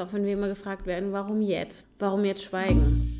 Auch wenn wir immer gefragt werden, warum jetzt? Warum jetzt schweigen?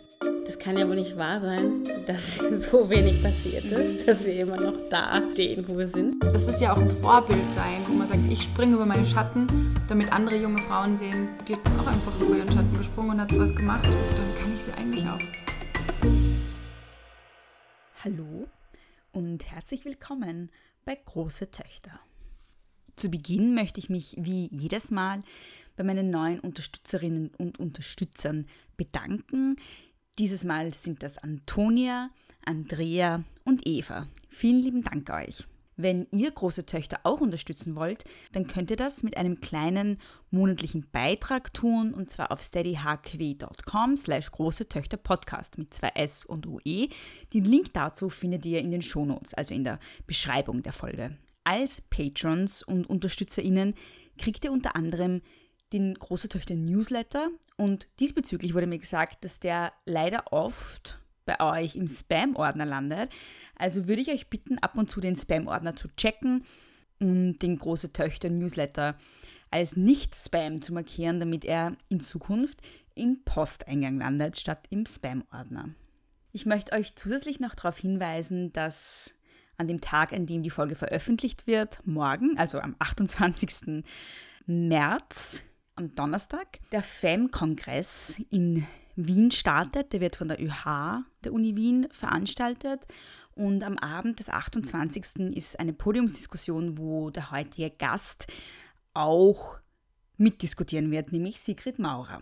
kann ja wohl nicht wahr sein, dass so wenig passiert ist, dass wir immer noch da stehen, wo wir sind. Das ist ja auch ein Vorbild sein, wo man sagt, ich springe über meinen Schatten, damit andere junge Frauen sehen, die hat auch einfach über ihren Schatten gesprungen und hat was gemacht und dann kann ich sie eigentlich auch. Hallo und herzlich willkommen bei Große Töchter. Zu Beginn möchte ich mich wie jedes Mal bei meinen neuen Unterstützerinnen und Unterstützern bedanken, dieses Mal sind das Antonia, Andrea und Eva. Vielen lieben Dank euch. Wenn ihr große Töchter auch unterstützen wollt, dann könnt ihr das mit einem kleinen monatlichen Beitrag tun und zwar auf steadyhq.com slash große Töchter Podcast mit zwei S und UE. Den Link dazu findet ihr in den Shownotes, also in der Beschreibung der Folge. Als Patrons und UnterstützerInnen kriegt ihr unter anderem den Große Töchter Newsletter und diesbezüglich wurde mir gesagt, dass der leider oft bei euch im Spam-Ordner landet. Also würde ich euch bitten, ab und zu den Spam-Ordner zu checken und den Große Töchter Newsletter als Nicht-Spam zu markieren, damit er in Zukunft im Posteingang landet statt im Spam-Ordner. Ich möchte euch zusätzlich noch darauf hinweisen, dass an dem Tag, an dem die Folge veröffentlicht wird, morgen, also am 28. März, am Donnerstag der FEM-Kongress in Wien startet. Der wird von der ÖH der Uni Wien veranstaltet. Und am Abend des 28. ist eine Podiumsdiskussion, wo der heutige Gast auch mitdiskutieren wird, nämlich Sigrid Maurer.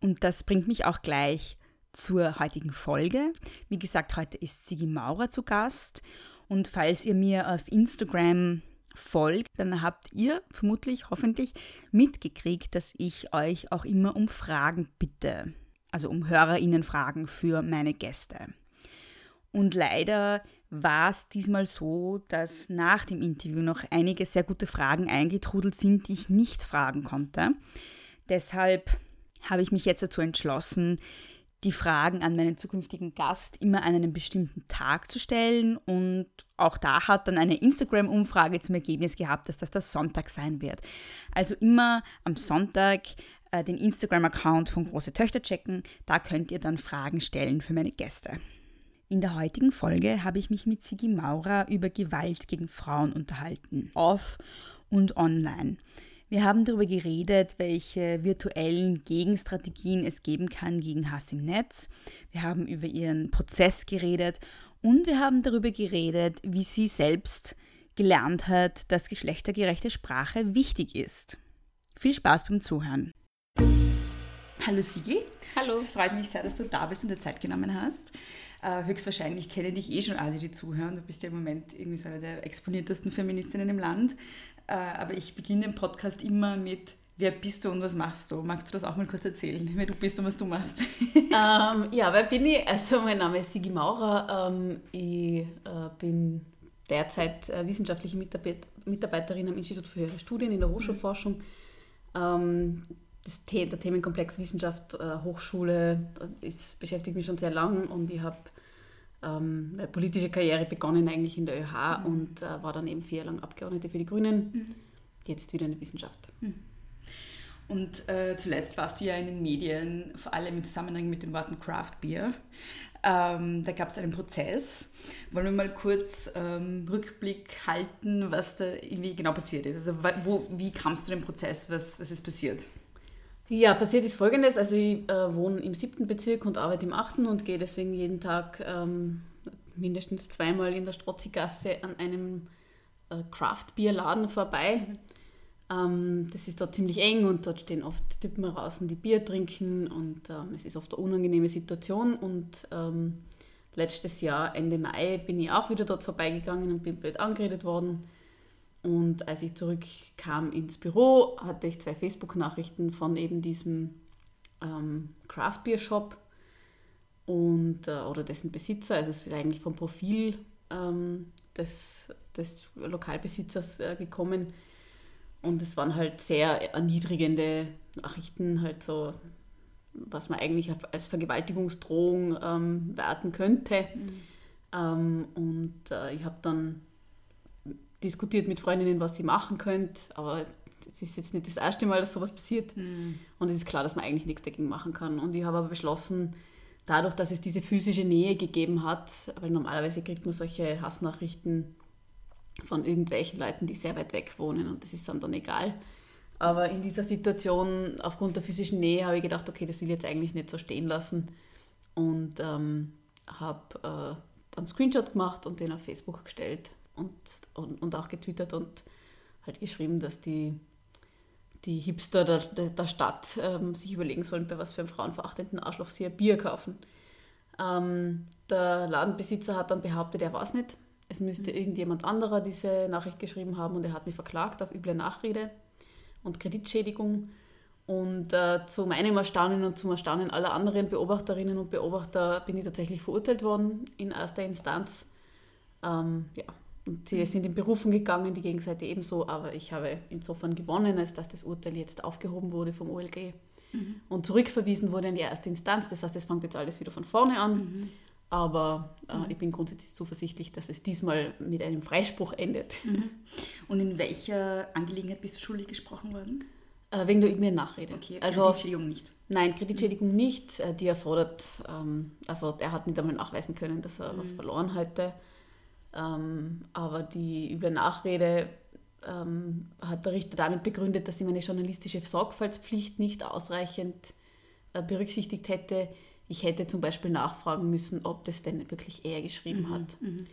Und das bringt mich auch gleich zur heutigen Folge. Wie gesagt, heute ist Sigi Maurer zu Gast. Und falls ihr mir auf Instagram folgt, dann habt ihr vermutlich, hoffentlich mitgekriegt, dass ich euch auch immer um Fragen bitte. Also um HörerInnen-Fragen für meine Gäste. Und leider war es diesmal so, dass nach dem Interview noch einige sehr gute Fragen eingetrudelt sind, die ich nicht fragen konnte. Deshalb habe ich mich jetzt dazu entschlossen, die Fragen an meinen zukünftigen Gast immer an einem bestimmten Tag zu stellen. Und auch da hat dann eine Instagram-Umfrage zum Ergebnis gehabt, dass das der Sonntag sein wird. Also immer am Sonntag äh, den Instagram-Account von Große Töchter checken. Da könnt ihr dann Fragen stellen für meine Gäste. In der heutigen Folge habe ich mich mit Sigi Maurer über Gewalt gegen Frauen unterhalten, off und online. Wir haben darüber geredet, welche virtuellen Gegenstrategien es geben kann gegen Hass im Netz. Wir haben über ihren Prozess geredet und wir haben darüber geredet, wie sie selbst gelernt hat, dass geschlechtergerechte Sprache wichtig ist. Viel Spaß beim Zuhören. Hallo Sigi. Hallo. Es freut mich sehr, dass du da bist und dir Zeit genommen hast. Äh, höchstwahrscheinlich kennen dich eh schon alle, die zuhören. Du bist ja im Moment irgendwie so eine der exponiertesten Feministinnen im Land. Äh, aber ich beginne den Podcast immer mit Wer bist du und was machst du? Magst du das auch mal kurz erzählen, wer du bist und was du machst? ähm, ja, wer bin ich? Also mein Name ist Sigi Maurer. Ähm, ich äh, bin derzeit äh, wissenschaftliche Mitarbeit Mitarbeiterin am Institut für höhere Studien in der Hochschulforschung. Ähm, The der Themenkomplex Wissenschaft, äh, Hochschule ist, beschäftigt mich schon sehr lang und ich habe ähm, meine politische Karriere begonnen eigentlich in der ÖH mhm. und äh, war dann eben vier Jahre lang Abgeordnete für die Grünen. Mhm. Jetzt wieder in der Wissenschaft. Mhm. Und äh, zuletzt warst du ja in den Medien, vor allem im Zusammenhang mit den Worten Craft Beer. Ähm, da gab es einen Prozess. Wollen wir mal kurz ähm, Rückblick halten, was da irgendwie genau passiert ist? Also wo, wie kamst du dem Prozess? Was, was ist passiert? Ja, passiert ist folgendes. Also ich äh, wohne im siebten Bezirk und arbeite im achten und gehe deswegen jeden Tag ähm, mindestens zweimal in der Strozzigasse an einem äh, Craft-Bier-Laden vorbei. Ähm, das ist dort ziemlich eng und dort stehen oft Typen draußen, die Bier trinken und ähm, es ist oft eine unangenehme Situation. Und ähm, letztes Jahr, Ende Mai, bin ich auch wieder dort vorbeigegangen und bin blöd angeredet worden und als ich zurückkam ins Büro, hatte ich zwei Facebook-Nachrichten von eben diesem ähm, Craft Beer Shop. und, äh, oder dessen Besitzer. Also es ist eigentlich vom Profil ähm, des, des Lokalbesitzers äh, gekommen. Und es waren halt sehr erniedrigende Nachrichten, halt so, was man eigentlich als Vergewaltigungsdrohung ähm, werten könnte. Mhm. Ähm, und äh, ich habe dann diskutiert mit Freundinnen, was sie machen könnte, aber es ist jetzt nicht das erste Mal, dass sowas passiert. Mhm. Und es ist klar, dass man eigentlich nichts dagegen machen kann. Und ich habe aber beschlossen, dadurch, dass es diese physische Nähe gegeben hat, weil normalerweise kriegt man solche Hassnachrichten von irgendwelchen Leuten, die sehr weit weg wohnen und das ist dann dann egal. Aber in dieser Situation, aufgrund der physischen Nähe, habe ich gedacht, okay, das will ich jetzt eigentlich nicht so stehen lassen und ähm, habe äh, dann einen Screenshot gemacht und den auf Facebook gestellt und, und, und auch getwittert und halt geschrieben, dass die, die Hipster der, der, der Stadt ähm, sich überlegen sollen, bei was für einem frauenverachtenden Arschloch sie ein Bier kaufen. Ähm, der Ladenbesitzer hat dann behauptet, er war es nicht es müsste irgendjemand anderer diese Nachricht geschrieben haben und er hat mich verklagt auf üble Nachrede und Kreditschädigung. Und äh, zu meinem Erstaunen und zum Erstaunen aller anderen Beobachterinnen und Beobachter bin ich tatsächlich verurteilt worden in erster Instanz. Ähm, ja. Und sie sind in Berufen gegangen, die Gegenseite ebenso, aber ich habe insofern gewonnen, als dass das Urteil jetzt aufgehoben wurde vom OLG mhm. und zurückverwiesen wurde in die erste Instanz. Das heißt, es fängt jetzt alles wieder von vorne an. Mhm. Aber äh, mhm. ich bin grundsätzlich zuversichtlich, dass es diesmal mit einem Freispruch endet. Mhm. Und in welcher Angelegenheit bist du schuldig gesprochen worden? Äh, wegen der üblen Nachrede. Okay, also, Kreditschädigung nicht. Nein, Kreditschädigung mhm. nicht. Äh, die erfordert, ähm, also er hat nicht einmal nachweisen können, dass er mhm. was verloren hatte. Ähm, aber die üble Nachrede ähm, hat der Richter damit begründet, dass sie meine journalistische Sorgfaltspflicht nicht ausreichend äh, berücksichtigt hätte ich hätte zum Beispiel nachfragen müssen, ob das denn wirklich er geschrieben mhm. hat. Mhm.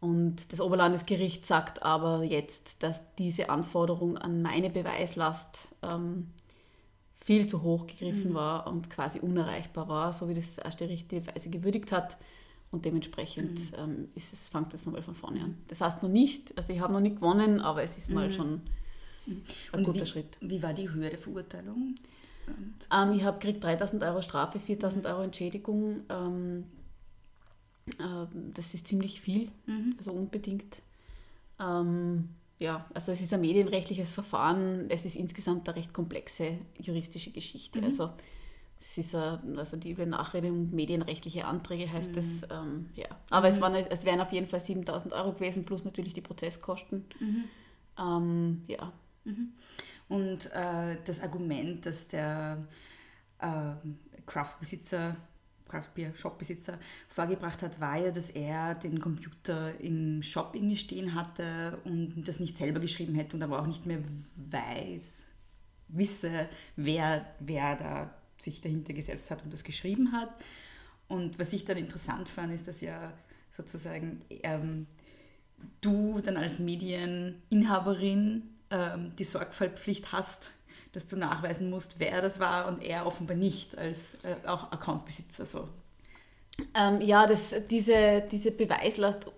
Und das Oberlandesgericht sagt aber jetzt, dass diese Anforderung an meine Beweislast ähm, viel zu hoch gegriffen mhm. war und quasi unerreichbar war, so wie das erste Weise gewürdigt hat. Und dementsprechend mhm. ähm, ist es, fängt es nochmal von vorne an. Das heißt noch nicht, also ich habe noch nicht gewonnen, aber es ist mal mhm. schon mhm. ein und guter wie, Schritt. Wie war die Höhe der Verurteilung? Ähm, ich habe gekriegt 3000 Euro Strafe, 4000 Euro Entschädigung. Ähm, äh, das ist ziemlich viel, mhm. also unbedingt. Ähm, ja, also es ist ein medienrechtliches Verfahren. Es ist insgesamt eine recht komplexe juristische Geschichte. Mhm. Also es ist eine, also die üble Nachrede und medienrechtliche Anträge heißt mhm. es. Ähm, ja. Aber es, mhm. waren, es wären auf jeden Fall 7000 Euro gewesen, plus natürlich die Prozesskosten. Mhm. Ähm, ja. Mhm. Und äh, das Argument, dass der äh, Craft-Besitzer, Craft-Beer-Shop-Besitzer vorgebracht hat, war ja, dass er den Computer im Shop irgendwie stehen hatte und das nicht selber geschrieben hätte und aber auch nicht mehr weiß, wisse, wer, wer da sich dahinter gesetzt hat und das geschrieben hat. Und was ich dann interessant fand, ist, dass ja sozusagen ähm, du dann als Medieninhaberin ähm, die Sorgfaltspflicht hast, dass du nachweisen musst, wer das war und er offenbar nicht als äh, auch Accountbesitzer. So. Ähm, ja, das, diese, diese Beweislast,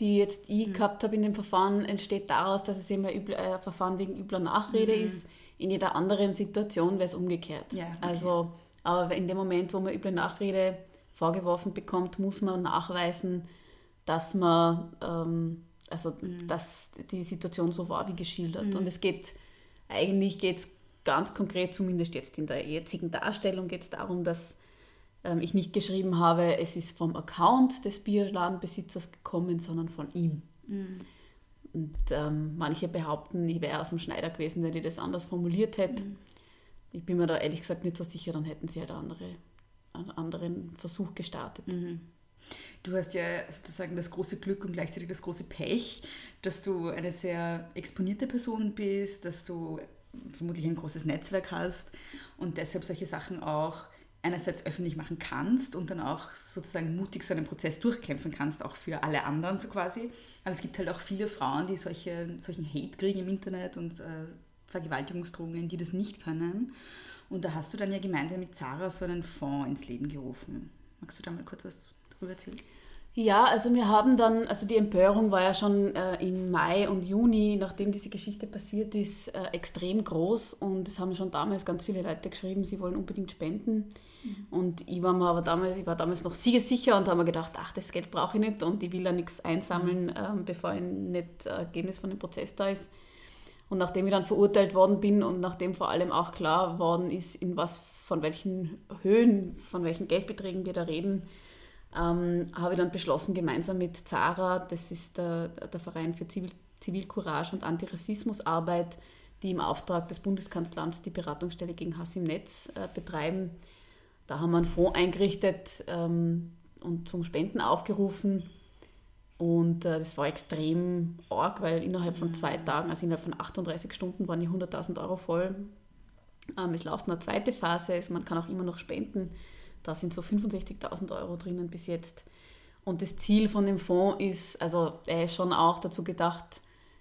die jetzt ich mhm. gehabt habe in dem Verfahren, entsteht daraus, dass es eben ein äh, Verfahren wegen übler Nachrede mhm. ist. In jeder anderen Situation wäre es umgekehrt. Ja, okay. Also, aber in dem Moment, wo man üble Nachrede vorgeworfen bekommt, muss man nachweisen, dass man ähm, also mhm. dass die Situation so war wie geschildert. Mhm. Und es geht, eigentlich geht es ganz konkret, zumindest jetzt in der jetzigen Darstellung, geht es darum, dass ähm, ich nicht geschrieben habe, es ist vom Account des Bierladenbesitzers gekommen, sondern von ihm. Mhm. Und ähm, manche behaupten, ich wäre aus dem Schneider gewesen, wenn ich das anders formuliert hätte. Mhm. Ich bin mir da ehrlich gesagt nicht so sicher, dann hätten sie halt andere, einen anderen Versuch gestartet. Mhm. Du hast ja sozusagen das große Glück und gleichzeitig das große Pech, dass du eine sehr exponierte Person bist, dass du vermutlich ein großes Netzwerk hast und deshalb solche Sachen auch einerseits öffentlich machen kannst und dann auch sozusagen mutig so einen Prozess durchkämpfen kannst, auch für alle anderen so quasi. Aber es gibt halt auch viele Frauen, die solche, solchen Hate kriegen im Internet und äh, Vergewaltigungsdrohungen, die das nicht können. Und da hast du dann ja gemeinsam mit Sarah so einen Fonds ins Leben gerufen. Magst du da mal kurz was drüber erzählen? Ja, also wir haben dann, also die Empörung war ja schon äh, im Mai und Juni, nachdem diese Geschichte passiert ist, äh, extrem groß und es haben schon damals ganz viele Leute geschrieben, sie wollen unbedingt spenden. Mhm. Und ich war mir aber damals, ich war damals noch siegessicher und habe mir gedacht, ach, das Geld brauche ich nicht und ich will ja nichts einsammeln, mhm. ähm, bevor ein nicht äh, Ergebnis von dem Prozess da ist. Und nachdem ich dann verurteilt worden bin und nachdem vor allem auch klar worden ist, in was, von welchen Höhen, von welchen Geldbeträgen wir da reden, ähm, habe ich dann beschlossen, gemeinsam mit Zara, das ist der, der Verein für Zivil, Zivilcourage und Antirassismusarbeit, die im Auftrag des Bundeskanzleramts die Beratungsstelle gegen Hass im Netz äh, betreiben. Da haben wir einen Fonds eingerichtet ähm, und zum Spenden aufgerufen. Und äh, das war extrem arg, weil innerhalb von zwei mhm. Tagen, also innerhalb von 38 Stunden, waren die 100.000 Euro voll. Ähm, es läuft eine zweite Phase, also man kann auch immer noch spenden. Da sind so 65.000 Euro drinnen bis jetzt. Und das Ziel von dem Fonds ist, also er ist schon auch dazu gedacht,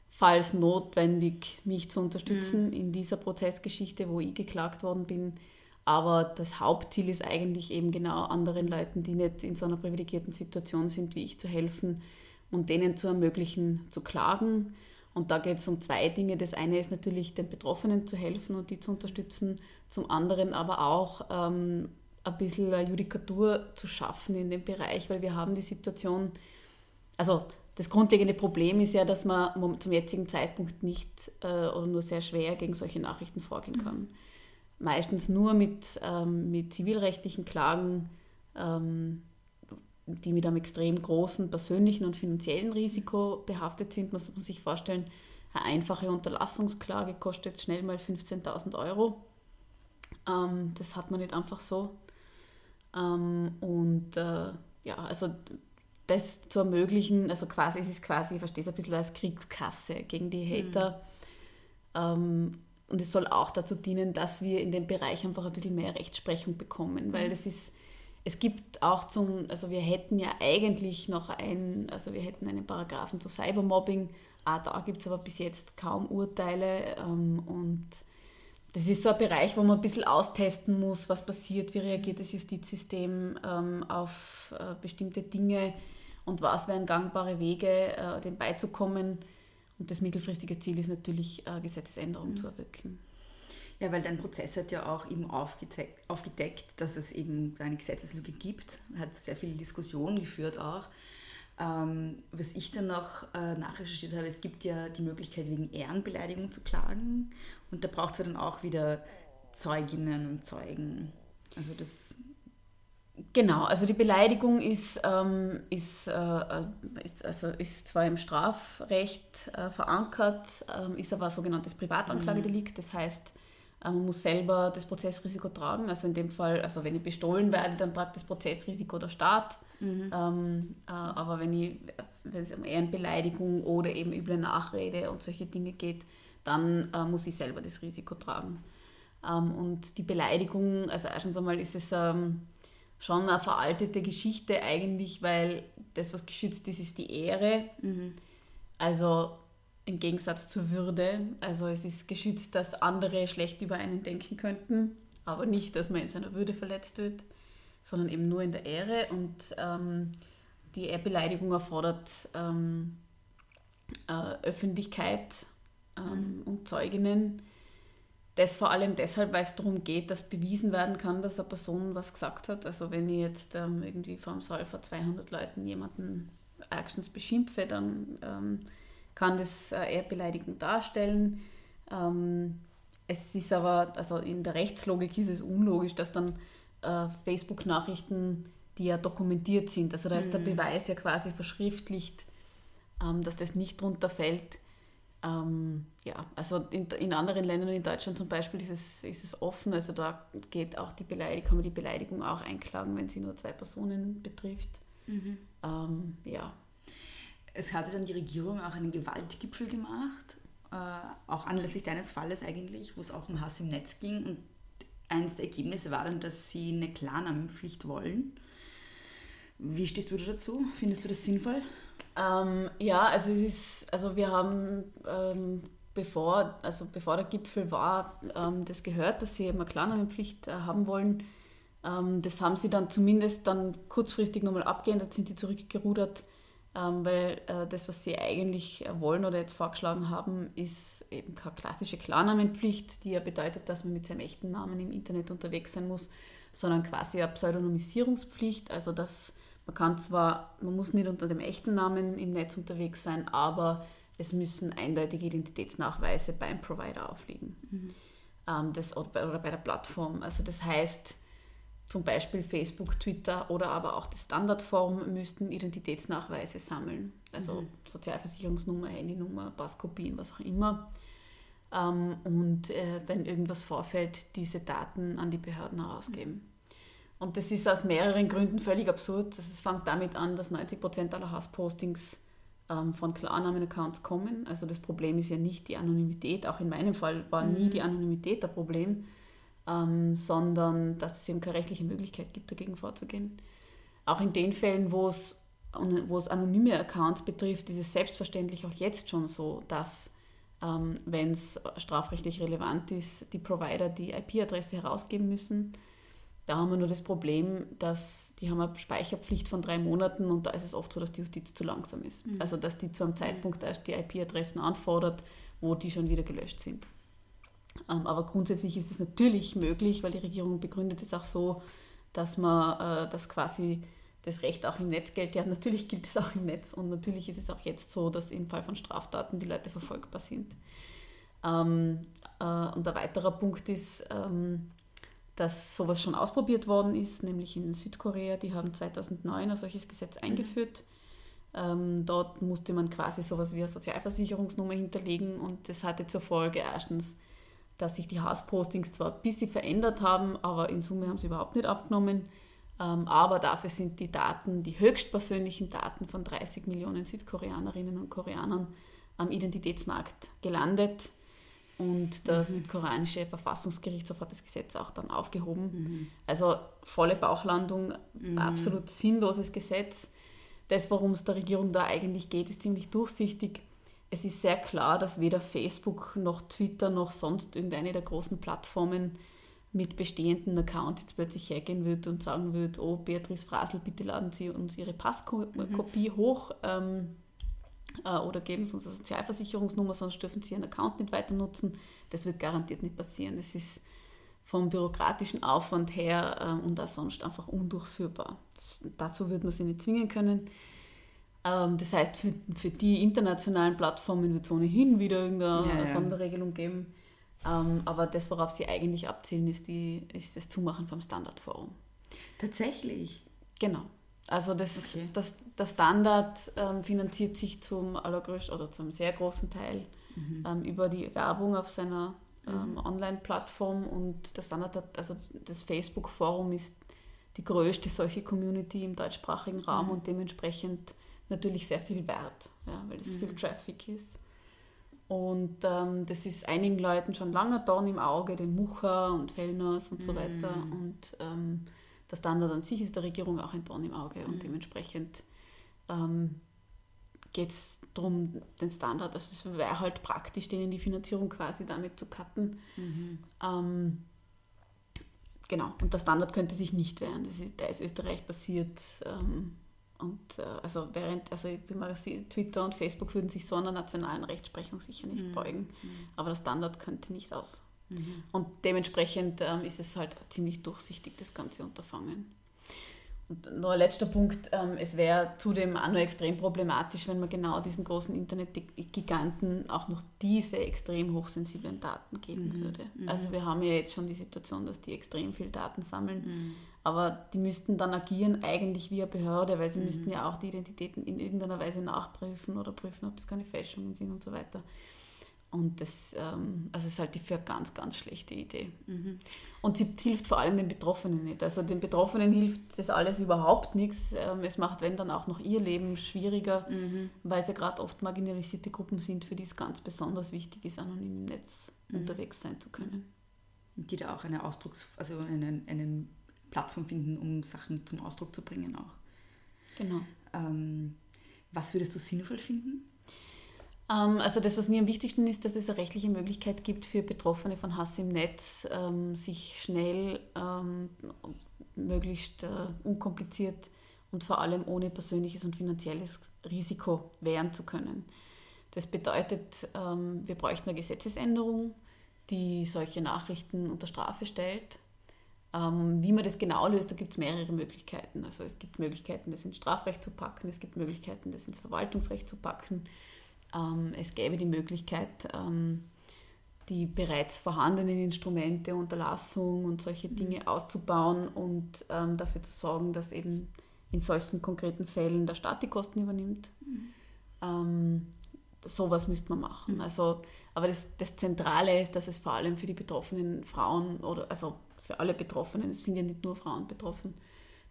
falls notwendig, mich zu unterstützen mhm. in dieser Prozessgeschichte, wo ich geklagt worden bin. Aber das Hauptziel ist eigentlich eben genau anderen Leuten, die nicht in so einer privilegierten Situation sind wie ich, zu helfen und denen zu ermöglichen, zu klagen. Und da geht es um zwei Dinge. Das eine ist natürlich, den Betroffenen zu helfen und die zu unterstützen. Zum anderen aber auch ähm, ein bisschen eine Judikatur zu schaffen in dem Bereich, weil wir haben die Situation, also das grundlegende Problem ist ja, dass man zum jetzigen Zeitpunkt nicht äh, oder nur sehr schwer gegen solche Nachrichten vorgehen kann. Mhm. Meistens nur mit, ähm, mit zivilrechtlichen Klagen, ähm, die mit einem extrem großen persönlichen und finanziellen Risiko behaftet sind. Man muss sich vorstellen, eine einfache Unterlassungsklage kostet schnell mal 15.000 Euro. Ähm, das hat man nicht einfach so. Ähm, und äh, ja, also das zu ermöglichen, also quasi, es ist quasi, ich verstehe es ein bisschen als Kriegskasse gegen die Hater. Mhm. Ähm, und es soll auch dazu dienen, dass wir in dem Bereich einfach ein bisschen mehr Rechtsprechung bekommen, weil mhm. das ist, es gibt auch zum, also wir hätten ja eigentlich noch einen, also wir hätten einen Paragraphen zu Cybermobbing, ah, da gibt es aber bis jetzt kaum Urteile ähm, und das ist so ein Bereich, wo man ein bisschen austesten muss, was passiert, wie reagiert das Justizsystem ähm, auf äh, bestimmte Dinge und was wären gangbare Wege, äh, dem beizukommen. Und das mittelfristige Ziel ist natürlich, äh, Gesetzesänderungen mhm. zu erwirken. Ja, weil dein Prozess hat ja auch eben aufgedeckt, aufgedeckt, dass es eben eine Gesetzeslücke gibt, hat sehr viele Diskussionen geführt auch. Ähm, was ich dann noch äh, nachrecherchiert habe, es gibt ja die Möglichkeit, wegen Ehrenbeleidigung zu klagen. Und da braucht es ja dann auch wieder Zeuginnen und Zeugen. Also das. Genau, also die Beleidigung ist, ähm, ist, äh, ist, also ist zwar im Strafrecht äh, verankert, ähm, ist aber ein sogenanntes Privatanklagedelikt. Mhm. Das heißt, äh, man muss selber das Prozessrisiko tragen. Also in dem Fall, also wenn ich bestohlen werde, dann tragt das Prozessrisiko der Staat. Mhm. Ähm, äh, aber wenn, ich, wenn es um Ehrenbeleidigung oder eben üble Nachrede und solche Dinge geht, dann äh, muss ich selber das Risiko tragen. Ähm, und die Beleidigung, also erstens einmal ist es ähm, schon eine veraltete Geschichte eigentlich, weil das, was geschützt ist, ist die Ehre. Mhm. Also im Gegensatz zur Würde. Also es ist geschützt, dass andere schlecht über einen denken könnten, aber nicht, dass man in seiner Würde verletzt wird sondern eben nur in der Ehre. Und ähm, die Ehrbeleidigung erfordert ähm, äh, Öffentlichkeit ähm, mhm. und Zeuginnen. Das vor allem deshalb, weil es darum geht, dass bewiesen werden kann, dass eine Person was gesagt hat. Also wenn ich jetzt ähm, irgendwie vor einem Saal vor 200 Leuten jemanden ärgstens beschimpfe, dann ähm, kann das äh, Ehrbeleidigung darstellen. Ähm, es ist aber, also in der Rechtslogik ist es unlogisch, dass dann äh, Facebook-Nachrichten, die ja dokumentiert sind. Also da ist der mhm. Beweis ja quasi verschriftlicht, ähm, dass das nicht drunter fällt. Ähm, ja, also in, in, anderen Ländern, in Deutschland zum Beispiel, ist es, ist es offen. Also da geht auch die Beleidigung, kann man die Beleidigung auch einklagen, wenn sie nur zwei Personen betrifft. Mhm. Ähm, ja. Es hatte dann die Regierung auch einen Gewaltgipfel gemacht, äh, auch anlässlich deines Falles eigentlich, wo es auch um Hass im Netz ging. Und eines der Ergebnisse war dann, dass sie eine Klarnamenpflicht wollen. Wie stehst du dazu? Findest du das sinnvoll? Ähm, ja, also es ist, also wir haben ähm, bevor, also bevor der Gipfel war, ähm, das gehört, dass sie eben eine Klarnamenpflicht äh, haben wollen. Ähm, das haben sie dann zumindest dann kurzfristig nochmal abgeändert, sind sie zurückgerudert, weil äh, das, was sie eigentlich wollen oder jetzt vorgeschlagen haben, ist eben keine klassische Klarnamenpflicht, die ja bedeutet, dass man mit seinem echten Namen im Internet unterwegs sein muss, sondern quasi eine Pseudonymisierungspflicht, also dass man kann zwar, man muss nicht unter dem echten Namen im Netz unterwegs sein, aber es müssen eindeutige Identitätsnachweise beim Provider aufliegen. Mhm. Ähm, das, oder bei der Plattform. Also das heißt, zum Beispiel Facebook, Twitter oder aber auch das Standardforum müssten Identitätsnachweise sammeln. Also mhm. Sozialversicherungsnummer, Handynummer, Passkopien, was auch immer. Ähm, und äh, wenn irgendwas vorfällt, diese Daten an die Behörden herausgeben. Mhm. Und das ist aus mehreren Gründen völlig absurd. Es fängt damit an, dass 90 Prozent aller Hasspostings ähm, von Klarnamen-Accounts kommen. Also das Problem ist ja nicht die Anonymität. Auch in meinem Fall war mhm. nie die Anonymität der Problem ähm, sondern dass es eben keine rechtliche Möglichkeit gibt, dagegen vorzugehen. Auch in den Fällen, wo es, wo es anonyme Accounts betrifft, ist es selbstverständlich auch jetzt schon so, dass ähm, wenn es strafrechtlich relevant ist, die Provider die IP-Adresse herausgeben müssen. Da haben wir nur das Problem, dass die haben eine Speicherpflicht von drei Monaten und da ist es oft so, dass die Justiz zu langsam ist. Mhm. Also dass die zu einem Zeitpunkt erst die IP-Adressen anfordert, wo die schon wieder gelöscht sind. Ähm, aber grundsätzlich ist es natürlich möglich, weil die Regierung begründet es auch so, dass man äh, das quasi das Recht auch im Netz gilt. Ja, natürlich gilt es auch im Netz und natürlich ist es auch jetzt so, dass im Fall von Straftaten die Leute verfolgbar sind. Ähm, äh, und ein weiterer Punkt ist, ähm, dass sowas schon ausprobiert worden ist, nämlich in Südkorea. Die haben 2009 ein solches Gesetz mhm. eingeführt. Ähm, dort musste man quasi sowas wie eine Sozialversicherungsnummer hinterlegen und das hatte zur Folge erstens, dass sich die Hasspostings zwar ein bisschen verändert haben, aber in Summe haben sie überhaupt nicht abgenommen. Ähm, aber dafür sind die Daten, die höchstpersönlichen Daten von 30 Millionen Südkoreanerinnen und Koreanern am Identitätsmarkt gelandet. Und das mhm. südkoreanische Verfassungsgericht hat das Gesetz auch dann aufgehoben. Mhm. Also volle Bauchlandung, mhm. absolut sinnloses Gesetz. Das, worum es der Regierung da eigentlich geht, ist ziemlich durchsichtig es ist sehr klar, dass weder Facebook noch Twitter noch sonst irgendeine der großen Plattformen mit bestehenden Accounts jetzt plötzlich hergehen wird und sagen wird, oh Beatrice Frasel, bitte laden Sie uns Ihre Passkopie mhm. hoch ähm, äh, oder geben Sie uns eine Sozialversicherungsnummer, sonst dürfen Sie Ihren Account nicht weiter nutzen. Das wird garantiert nicht passieren. Das ist vom bürokratischen Aufwand her äh, und auch sonst einfach undurchführbar. Das, dazu wird man sie nicht zwingen können. Ähm, das heißt, für, für die internationalen Plattformen wird es ohnehin wieder irgendeine ja, ja. Sonderregelung geben. Ähm, aber das, worauf sie eigentlich abzielen, ist, die, ist das Zumachen vom Standardforum. Tatsächlich? Genau. Also das, okay. das, der Standard ähm, finanziert sich zum allergrößten oder zum sehr großen Teil mhm. ähm, über die Werbung auf seiner ähm, mhm. Online-Plattform und der Standard hat, also das Facebook-Forum ist die größte solche Community im deutschsprachigen Raum mhm. und dementsprechend natürlich sehr viel wert, ja, weil es mhm. viel Traffic ist. Und ähm, das ist einigen Leuten schon lange Dorn im Auge, den Mucher und Fellners und so mhm. weiter. Und ähm, der Standard an sich ist der Regierung auch ein Dorn im Auge. Mhm. Und dementsprechend ähm, geht es darum, den Standard, also es wäre halt praktisch, denen die Finanzierung quasi damit zu cutten. Mhm. Ähm, genau, und der Standard könnte sich nicht wehren. Das ist, der ist Österreich passiert. Ähm, und äh, also während, also ich bin mal, Twitter und Facebook würden sich so einer nationalen Rechtsprechung sicher nicht mhm. beugen, mhm. aber der Standard könnte nicht aus. Mhm. Und dementsprechend ähm, ist es halt ziemlich durchsichtig, das ganze Unterfangen. Und noch ein letzter Punkt, ähm, es wäre zudem auch nur extrem problematisch, wenn man genau diesen großen Internetgiganten auch noch diese extrem hochsensiblen Daten geben mhm. würde. Mhm. Also wir haben ja jetzt schon die Situation, dass die extrem viel Daten sammeln, mhm. Aber die müssten dann agieren eigentlich wie eine Behörde, weil sie mhm. müssten ja auch die Identitäten in irgendeiner Weise nachprüfen oder prüfen, ob das keine Fälschungen sind und so weiter. Und das ähm, also ist halt die für eine ganz, ganz schlechte Idee. Mhm. Und sie hilft vor allem den Betroffenen nicht. Also den Betroffenen hilft das alles überhaupt nichts. Ähm, es macht, wenn dann auch noch ihr Leben schwieriger, mhm. weil es ja gerade oft marginalisierte Gruppen sind, für die es ganz besonders wichtig ist, anonym im Netz mhm. unterwegs sein zu können. Und die da auch eine Ausdrucks-, also eine, eine Plattform finden, um Sachen zum Ausdruck zu bringen auch. Genau. Ähm, was würdest du sinnvoll finden? Ähm, also das, was mir am wichtigsten ist, dass es eine rechtliche Möglichkeit gibt für Betroffene von Hass im Netz, ähm, sich schnell ähm, möglichst äh, unkompliziert und vor allem ohne persönliches und finanzielles Risiko wehren zu können. Das bedeutet, wir bräuchten eine Gesetzesänderung, die solche Nachrichten unter Strafe stellt. Ähm, wie man das genau löst, da gibt es mehrere Möglichkeiten. Also es gibt Möglichkeiten, das ins Strafrecht zu packen, es gibt Möglichkeiten, das ins Verwaltungsrecht zu packen. Ähm, es gäbe die Möglichkeit, ähm, die bereits vorhandenen Instrumente, Unterlassung und solche Dinge mhm. auszubauen und dafür zu sorgen, dass eben in solchen konkreten Fällen der Staat die Kosten übernimmt. Mhm. Ähm, sowas müsste man machen. Mhm. Also, aber das, das Zentrale ist, dass es vor allem für die betroffenen Frauen oder also für alle Betroffenen, es sind ja nicht nur Frauen betroffen,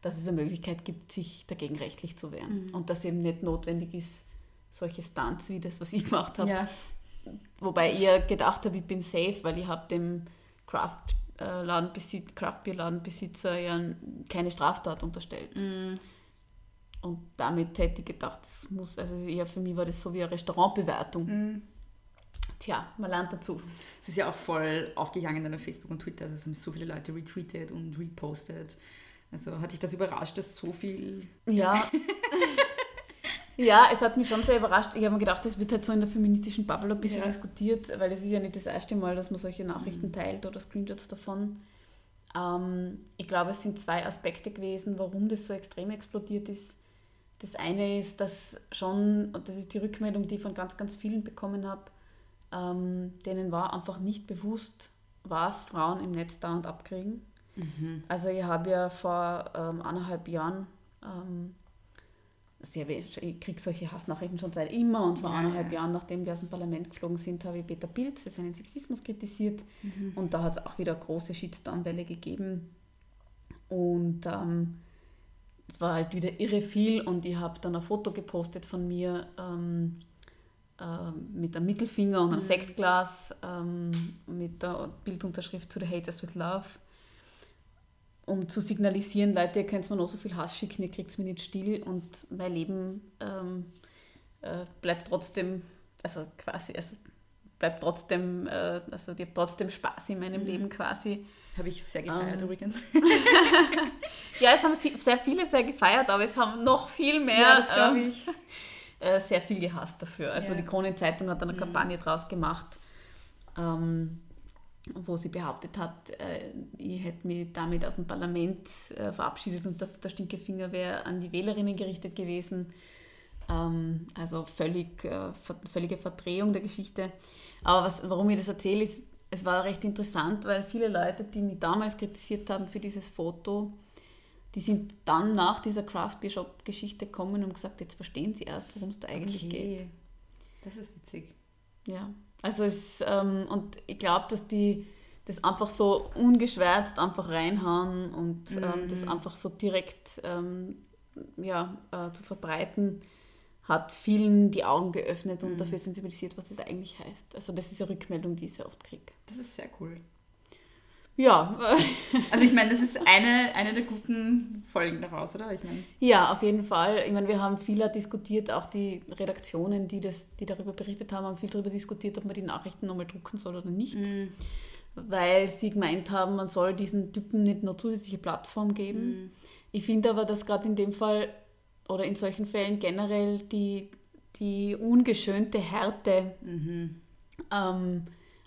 dass es eine Möglichkeit gibt, sich dagegen rechtlich zu wehren. Mhm. Und dass eben nicht notwendig ist, solche Stunts wie das, was ich gemacht habe. Ja. Wobei ich gedacht habe, ich bin safe, weil ich habe dem Craft äh, Ladenbesitz, Craftbeer-Ladenbesitzer ja keine Straftat unterstellt. Mm. Und damit hätte ich gedacht, das muss, also ja, für mich war das so wie eine Restaurantbewertung. Mm. Tja, man lernt dazu. Es ist ja auch voll aufgegangen auf Facebook und Twitter. Also es haben so viele Leute retweetet und repostet. Also hat dich das überrascht, dass so viel. Ja. Ja, es hat mich schon sehr überrascht. Ich habe mir gedacht, es wird halt so in der feministischen Bubble ein bisschen ja. diskutiert, weil es ist ja nicht das erste Mal, dass man solche Nachrichten mhm. teilt oder Screenshots davon. Ähm, ich glaube, es sind zwei Aspekte gewesen, warum das so extrem explodiert ist. Das eine ist, dass schon, und das ist die Rückmeldung, die ich von ganz, ganz vielen bekommen habe, ähm, denen war einfach nicht bewusst, was Frauen im Netz da und abkriegen. Mhm. Also ich habe ja vor ähm, eineinhalb Jahren ähm, sehr, ich kriege solche Hassnachrichten schon seit immer und vor ja, eineinhalb ja. Jahren, nachdem wir aus dem Parlament geflogen sind, habe ich Peter Pilz für seinen Sexismus kritisiert mhm. und da hat es auch wieder große Shitstorm-Welle gegeben und ähm, es war halt wieder irre viel und ich habe dann ein Foto gepostet von mir ähm, äh, mit einem Mittelfinger und einem mhm. Sektglas ähm, mit der Bildunterschrift zu The Haters with Love um zu signalisieren, Leute, ihr könnt mir noch so viel Hass schicken, ihr kriegt es mir nicht still und mein Leben ähm, äh, bleibt trotzdem, also quasi, also bleibt trotzdem, äh, also ich habe trotzdem Spaß in meinem mhm. Leben quasi. Das habe ich sehr gefeiert ähm. übrigens. ja, es haben sehr viele sehr gefeiert, aber es haben noch viel mehr, ja, das ähm, ich. Äh, sehr viel gehasst dafür. Also ja. die Kronenzeitung hat eine mhm. Kampagne draus gemacht. Ähm, wo sie behauptet hat, äh, ich hätte mich damit aus dem Parlament äh, verabschiedet und der, der Stinkefinger wäre an die Wählerinnen gerichtet gewesen. Ähm, also völlig, äh, völlige Verdrehung der Geschichte. Aber was, warum ich das erzähle, ist, es war recht interessant, weil viele Leute, die mich damals kritisiert haben für dieses Foto, die sind dann nach dieser Craft Beer Shop Geschichte gekommen und gesagt, jetzt verstehen sie erst, worum es da eigentlich okay. geht. Das ist witzig. Ja. Also es, ähm, und ich glaube, dass die das einfach so ungeschwärzt einfach reinhauen und mhm. ähm, das einfach so direkt ähm, ja, äh, zu verbreiten, hat vielen die Augen geöffnet und mhm. dafür sensibilisiert, was das eigentlich heißt. Also das ist eine Rückmeldung, die ich sehr oft kriege. Das ist sehr cool. Ja. also ich meine, das ist eine, eine der guten Folgen daraus, oder? Ich mein. Ja, auf jeden Fall. Ich meine, wir haben viel diskutiert, auch die Redaktionen, die, das, die darüber berichtet haben, haben viel darüber diskutiert, ob man die Nachrichten nochmal drucken soll oder nicht. Mhm. Weil sie gemeint haben, man soll diesen Typen nicht nur zusätzliche Plattform geben. Mhm. Ich finde aber, dass gerade in dem Fall oder in solchen Fällen generell die, die ungeschönte Härte mhm. ähm,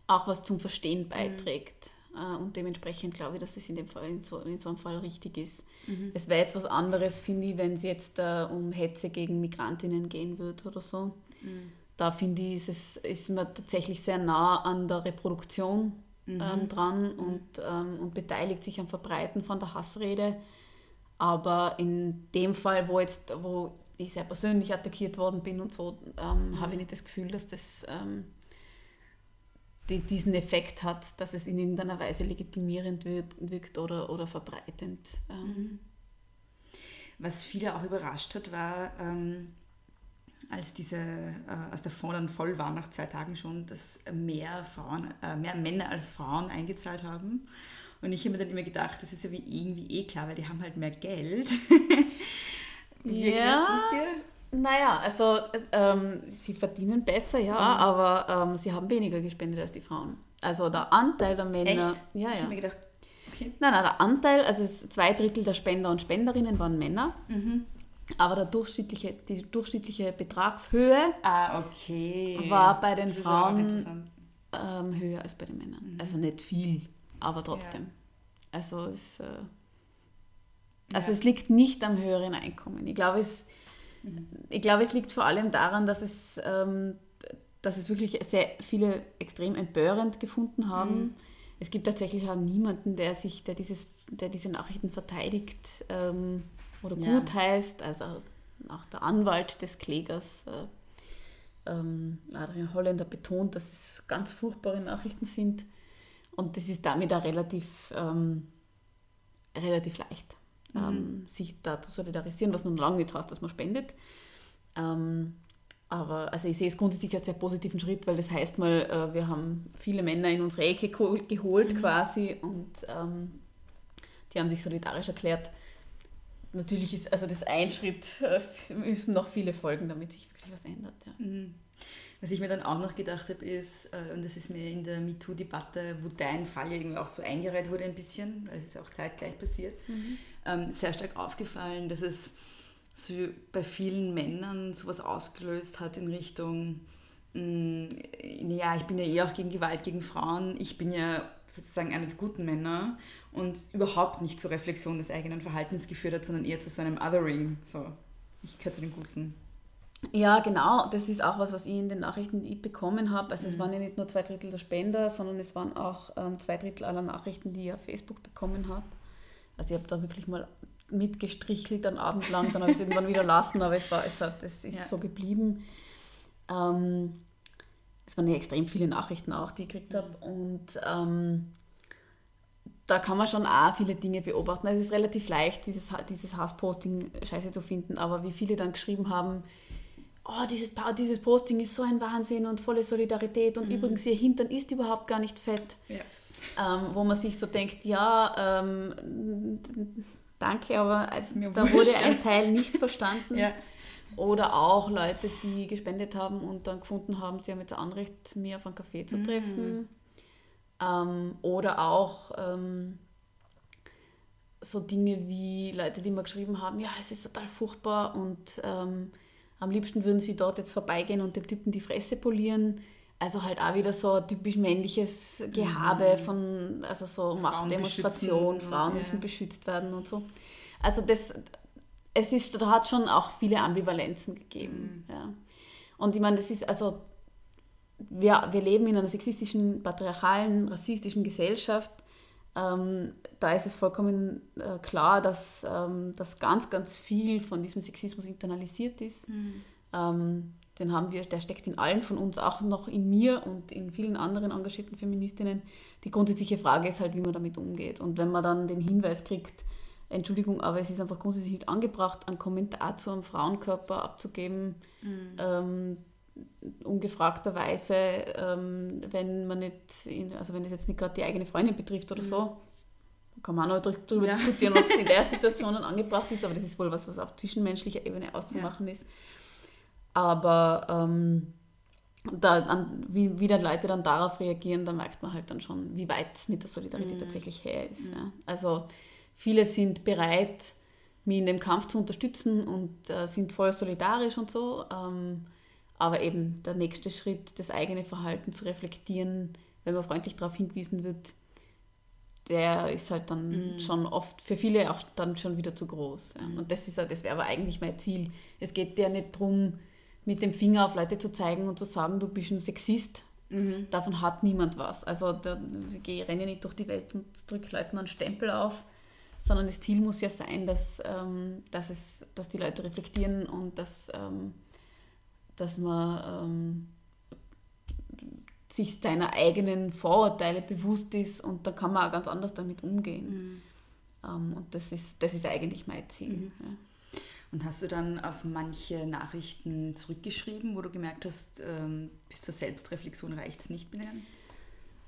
auch was zum Verstehen beiträgt. Äh, und dementsprechend glaube ich, dass das in dem Fall in so, in so einem Fall richtig ist. Mhm. Es wäre jetzt was anderes, finde ich, wenn es jetzt äh, um Hetze gegen Migrantinnen gehen würde oder so. Mhm. Da finde ich, ist, es, ist man tatsächlich sehr nah an der Reproduktion mhm. ähm, dran mhm. und, ähm, und beteiligt sich am Verbreiten von der Hassrede. Aber in dem Fall, wo, jetzt, wo ich sehr persönlich attackiert worden bin und so, ähm, mhm. habe ich nicht das Gefühl, dass das ähm, die diesen Effekt hat, dass es in irgendeiner Weise legitimierend wirkt oder, oder verbreitend. Ähm. Mhm. Was viele auch überrascht hat, war, ähm, als, diese, äh, als der Fonds dann voll war, nach zwei Tagen schon, dass mehr, Frauen, äh, mehr Männer als Frauen eingezahlt haben. Und ich habe mir dann immer gedacht, das ist ja wie irgendwie eh klar, weil die haben halt mehr Geld. Wie ja. du es dir? Naja, also ähm, sie verdienen besser, ja, mhm. aber ähm, sie haben weniger gespendet als die Frauen. Also der Anteil der Männer. Echt? Ja, ja. Ich habe mir gedacht, okay. Nein, nein, der Anteil, also zwei Drittel der Spender und Spenderinnen waren Männer, Mhm. aber der durchschnittliche, die durchschnittliche Betragshöhe Ah, okay. War bei den Frauen- ähm, höher als bei den Männern. Mhm. Also nicht viel, aber trotzdem. Also es, äh, also Ja. es liegt nicht am höheren Einkommen. Ich glaube, es, Mhm. ich glaube, es liegt vor allem daran, dass es, ähm, dass es wirklich sehr viele extrem empörend gefunden haben. Mhm. Es gibt tatsächlich auch niemanden, der sich, der dieses, der diese Nachrichten verteidigt ähm, oder Ja. gut heißt. Also auch der Anwalt des Klägers, äh, ähm, Adrian Holländer, betont, dass es ganz furchtbare Nachrichten sind. Und das ist damit auch relativ, ähm, relativ leicht, ähm, sich da zu solidarisieren, was nun lange nicht heißt, dass man spendet. Ähm, aber also ich sehe es grundsätzlich als sehr positiven Schritt, weil das heißt mal, äh, wir haben viele Männer in unsere Ecke geho- geholt quasi und ähm, die haben sich solidarisch erklärt. Natürlich ist also das ein Schritt, äh, es müssen noch viele folgen, damit sich wirklich was ändert. Ja. Mhm. Was ich mir dann auch noch gedacht habe, ist, äh, und das ist mir in der MeToo-Debatte, wo dein Fall ja irgendwie auch so eingereiht wurde ein bisschen, weil es ist auch zeitgleich passiert, ähm, sehr stark aufgefallen, dass es so bei vielen Männern sowas ausgelöst hat in Richtung, mh, ja, ich bin ja eh auch gegen Gewalt gegen Frauen, ich bin ja sozusagen einer der guten Männer und überhaupt nicht zur Reflexion des eigenen Verhaltens geführt hat, sondern eher zu so einem Othering, so, ich gehöre zu den Guten. Ja, genau. Das ist auch was, was ich in den Nachrichten die ich bekommen habe. Also es waren ja nicht nur zwei Drittel der Spender, sondern es waren auch ähm, zwei Drittel aller Nachrichten, die ich auf Facebook bekommen habe. Also ich habe da wirklich mal mitgestrichelt einen Abend lang, dann habe ich es irgendwann wieder lassen, aber es war, es hat, es ist Ja. so geblieben. Ähm, es waren ja extrem viele Nachrichten auch, die ich gekriegt habe. Und ähm, da kann man schon auch viele Dinge beobachten. Also es ist relativ leicht, dieses, dieses Hassposting scheiße zu finden, aber wie viele dann geschrieben haben, oh, dieses, dieses Posting ist so ein Wahnsinn und volle Solidarität und übrigens ihr Hintern ist überhaupt gar nicht fett. Ja. Ähm, wo man sich so denkt, ja, ähm, danke, aber da wurscht. wurde ein Teil nicht verstanden. Ja. Oder auch Leute, die gespendet haben und dann gefunden haben, sie haben jetzt Anrecht, mir auf einen Kaffee Mhm. zu treffen. Ähm, oder auch ähm, so Dinge wie Leute, die mir geschrieben haben, ja, es ist total furchtbar und ähm, am liebsten würden sie dort jetzt vorbeigehen und dem Typen die Fresse polieren. Also halt auch wieder so typisch männliches Gehabe von, also so Machtdemonstration, beschützen Frauen und, ja. müssen beschützt werden und so. Also das, es ist, da hat schon auch viele Ambivalenzen gegeben. Ja. Und ich meine, das ist also, wir, wir leben in einer sexistischen, patriarchalen, rassistischen Gesellschaft. Ähm, da ist es vollkommen äh, klar, dass, ähm, dass ganz, ganz viel von diesem Sexismus internalisiert ist. Ähm, den haben wir, der steckt in allen von uns, auch noch in mir und in vielen anderen engagierten Feministinnen. Die grundsätzliche Frage ist halt, wie man damit umgeht. Und wenn man dann den Hinweis kriegt, Entschuldigung, aber es ist einfach grundsätzlich nicht angebracht, einen Kommentar zu einem Frauenkörper abzugeben, ähm, ungefragterweise, ähm, wenn man nicht, in, also wenn das jetzt nicht gerade die eigene Freundin betrifft oder so, da kann man auch noch drüber Ja. diskutieren, ob es in der Situation angebracht ist, aber das ist wohl was, was auf zwischenmenschlicher Ebene auszumachen ist. Aber ähm, da, an, wie, wie dann Leute dann darauf reagieren, da merkt man halt dann schon, wie weit es mit der Solidarität tatsächlich her ist. Ja. Also viele sind bereit, mich in dem Kampf zu unterstützen und äh, sind voll solidarisch und so. Ähm, aber eben der nächste Schritt, das eigene Verhalten zu reflektieren, wenn man freundlich darauf hingewiesen wird, der ist halt dann schon oft für viele auch dann schon wieder zu groß. Ja. Und das, ist, das wäre aber eigentlich mein Ziel. Es geht ja nicht darum, mit dem Finger auf Leute zu zeigen und zu sagen, du bist ein Sexist. Davon hat niemand was. Also da, ich renne nicht durch die Welt und drücke Leuten einen Stempel auf, sondern das Ziel muss ja sein, dass, ähm, dass, es, dass die Leute reflektieren und dass, ähm, dass man ähm, sich seiner eigenen Vorurteile bewusst ist und dann kann man auch ganz anders damit umgehen. Ähm, und das ist, das ist eigentlich mein Ziel. Ja. Und hast du dann auf manche Nachrichten zurückgeschrieben, wo du gemerkt hast, ähm, bis zur Selbstreflexion reicht es nicht denen?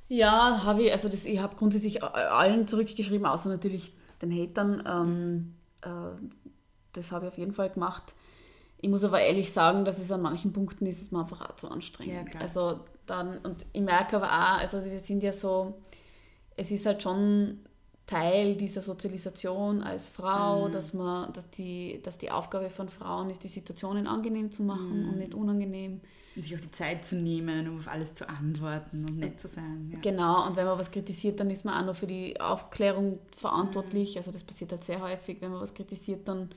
Ja, habe ich, also das, ich habe grundsätzlich allen zurückgeschrieben, außer natürlich den Hatern. Ähm, äh, das habe ich auf jeden Fall gemacht. Ich muss aber ehrlich sagen, dass es an manchen Punkten ist, ist mir einfach auch zu anstrengend. Ja, klar. Also dann, und ich merke aber auch, also wir sind ja so, es ist halt schon Teil dieser Sozialisation als Frau, dass man, dass die, dass die Aufgabe von Frauen ist, die Situationen angenehm zu machen und nicht unangenehm. Und sich auch die Zeit zu nehmen, um auf alles zu antworten und nett zu sein. Ja. Genau, und wenn man was kritisiert, dann ist man auch noch für die Aufklärung verantwortlich. Also das passiert halt sehr häufig, wenn man was kritisiert, dann,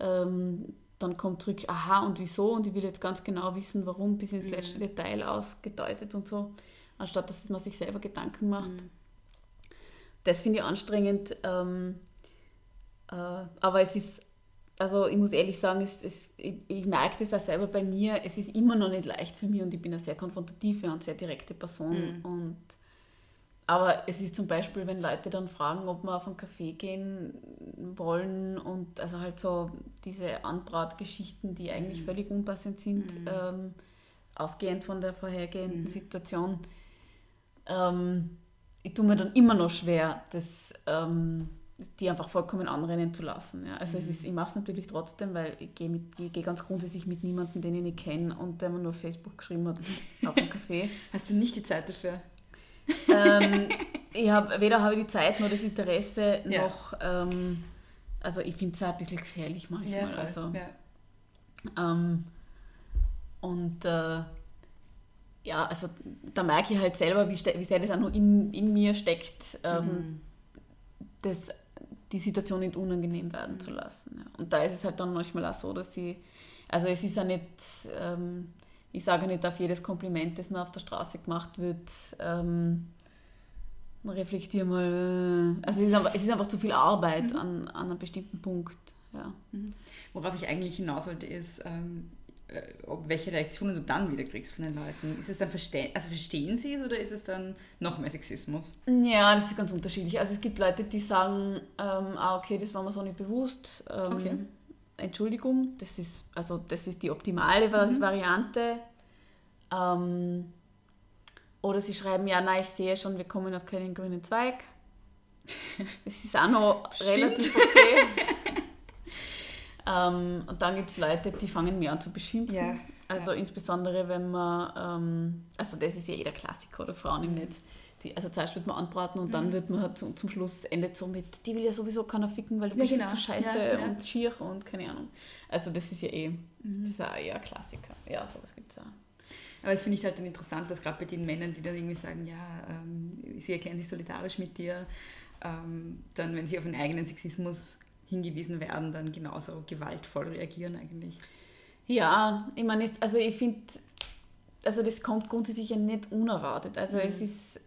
ähm, dann kommt zurück, aha und wieso und ich will jetzt ganz genau wissen, warum, bis ins letzte Detail ausgedeutet und so, anstatt dass man sich selber Gedanken macht. Das finde ich anstrengend, ähm, äh, aber es ist also ich muss ehrlich sagen, es, es, ich, ich merke das auch selber bei mir, es ist immer noch nicht leicht für mich und ich bin eine sehr konfrontative und sehr direkte Person. Und, aber es ist zum Beispiel, wenn Leute dann fragen, ob wir auf einen Café gehen wollen und also halt so diese Anbratgeschichten, die eigentlich völlig unpassend sind, ähm, ausgehend von der vorhergehenden Situation. Ähm, ich tue mir dann immer noch schwer, das ähm, die einfach vollkommen anrennen zu lassen. Ja. Also es ist, ich mache es natürlich trotzdem, weil ich gehe geh ganz grundsätzlich mit niemandem, den ich nicht kenne und der mir nur auf Facebook geschrieben hat, auf einen Café. Hast du nicht die Zeit dafür? ähm, ich hab, weder habe ich die Zeit noch das Interesse, Ja. noch, ähm, also ich finde es auch ein bisschen gefährlich manchmal. voll. also, ja. ähm, und äh, ja, also da merke ich halt selber, wie, wie sehr das auch noch in, in mir steckt, ähm, das, die Situation nicht unangenehm werden zu lassen. Ja. Und da ist es halt dann manchmal auch so, dass die, also es ist ja nicht, ähm, ich sage nicht auf jedes Kompliment, das mir auf der Straße gemacht wird, ähm, reflektier mal, äh, also es ist, einfach, es ist einfach zu viel Arbeit an, an einem bestimmten Punkt. Ja. Worauf ich eigentlich hinaus wollte, ist, ähm, äh, ob welche Reaktionen du dann wieder kriegst von den Leuten. Ist es dann verstehen, also verstehen sie es oder ist es dann noch mehr Sexismus? Ja, das ist ganz unterschiedlich. Also es gibt Leute, die sagen, ähm, ah, okay, das war mir so nicht bewusst. Ähm, Okay. Entschuldigung, das ist, also das ist die optimale Variante. Ähm, oder sie schreiben, ja, nein, ich sehe schon, wir kommen auf keinen grünen Zweig. Das ist auch noch relativ okay. ähm, und dann gibt es Leute, die fangen mir an zu beschimpfen. Ja, Also insbesondere, wenn man, ähm, also das ist ja eh der Klassiker oder Frauen im Netz. Die, also zuerst wird man anbraten und Mhm. dann wird man halt zum, zum Schluss endet so mit, die will ja sowieso keiner ficken, weil du Ja, bist genau. zu scheiße Ja, ja. und schier und keine Ahnung. Also das ist ja eh, Mhm. das ist ja eher ein Klassiker. Ja, sowas gibt es auch. Aber das finde ich halt dann interessant, dass gerade bei den Männern, die dann irgendwie sagen, ja, ähm, sie erklären sich solidarisch mit dir, ähm, dann, wenn sie auf einen eigenen Sexismus hingewiesen werden, dann genauso gewaltvoll reagieren eigentlich. Ja, ich meine, also ich finde, also das kommt grundsätzlich ja nicht unerwartet. Also es ist,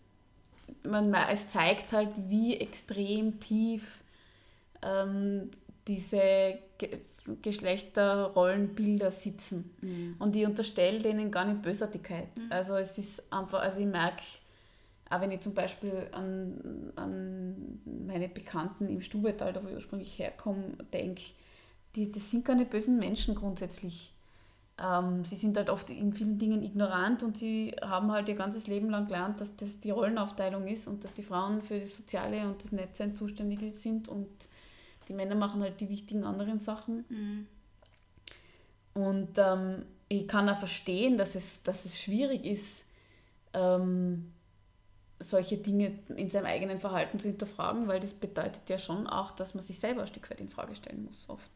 man, es zeigt halt, wie extrem tief ähm, diese Ge Geschlechterrollenbilder sitzen. Und ich unterstelle denen gar nicht Bösartigkeit. Also es ist einfach, also ich merke, auch wenn ich zum Beispiel an, an meine Bekannten im Stubetal, da wo ich ursprünglich herkomme, denke, die, das sind keine bösen Menschen grundsätzlich. Ähm, sie sind halt oft in vielen Dingen ignorant und sie haben halt ihr ganzes Leben lang gelernt, dass das die Rollenaufteilung ist und dass die Frauen für das Soziale und das Netzsein zuständig sind und die Männer machen halt die wichtigen anderen Sachen. Und ähm, ich kann auch verstehen, dass es, dass es schwierig ist, ähm, solche Dinge in seinem eigenen Verhalten zu hinterfragen, weil das bedeutet ja schon auch, dass man sich selber ein Stück weit in Frage stellen muss oft.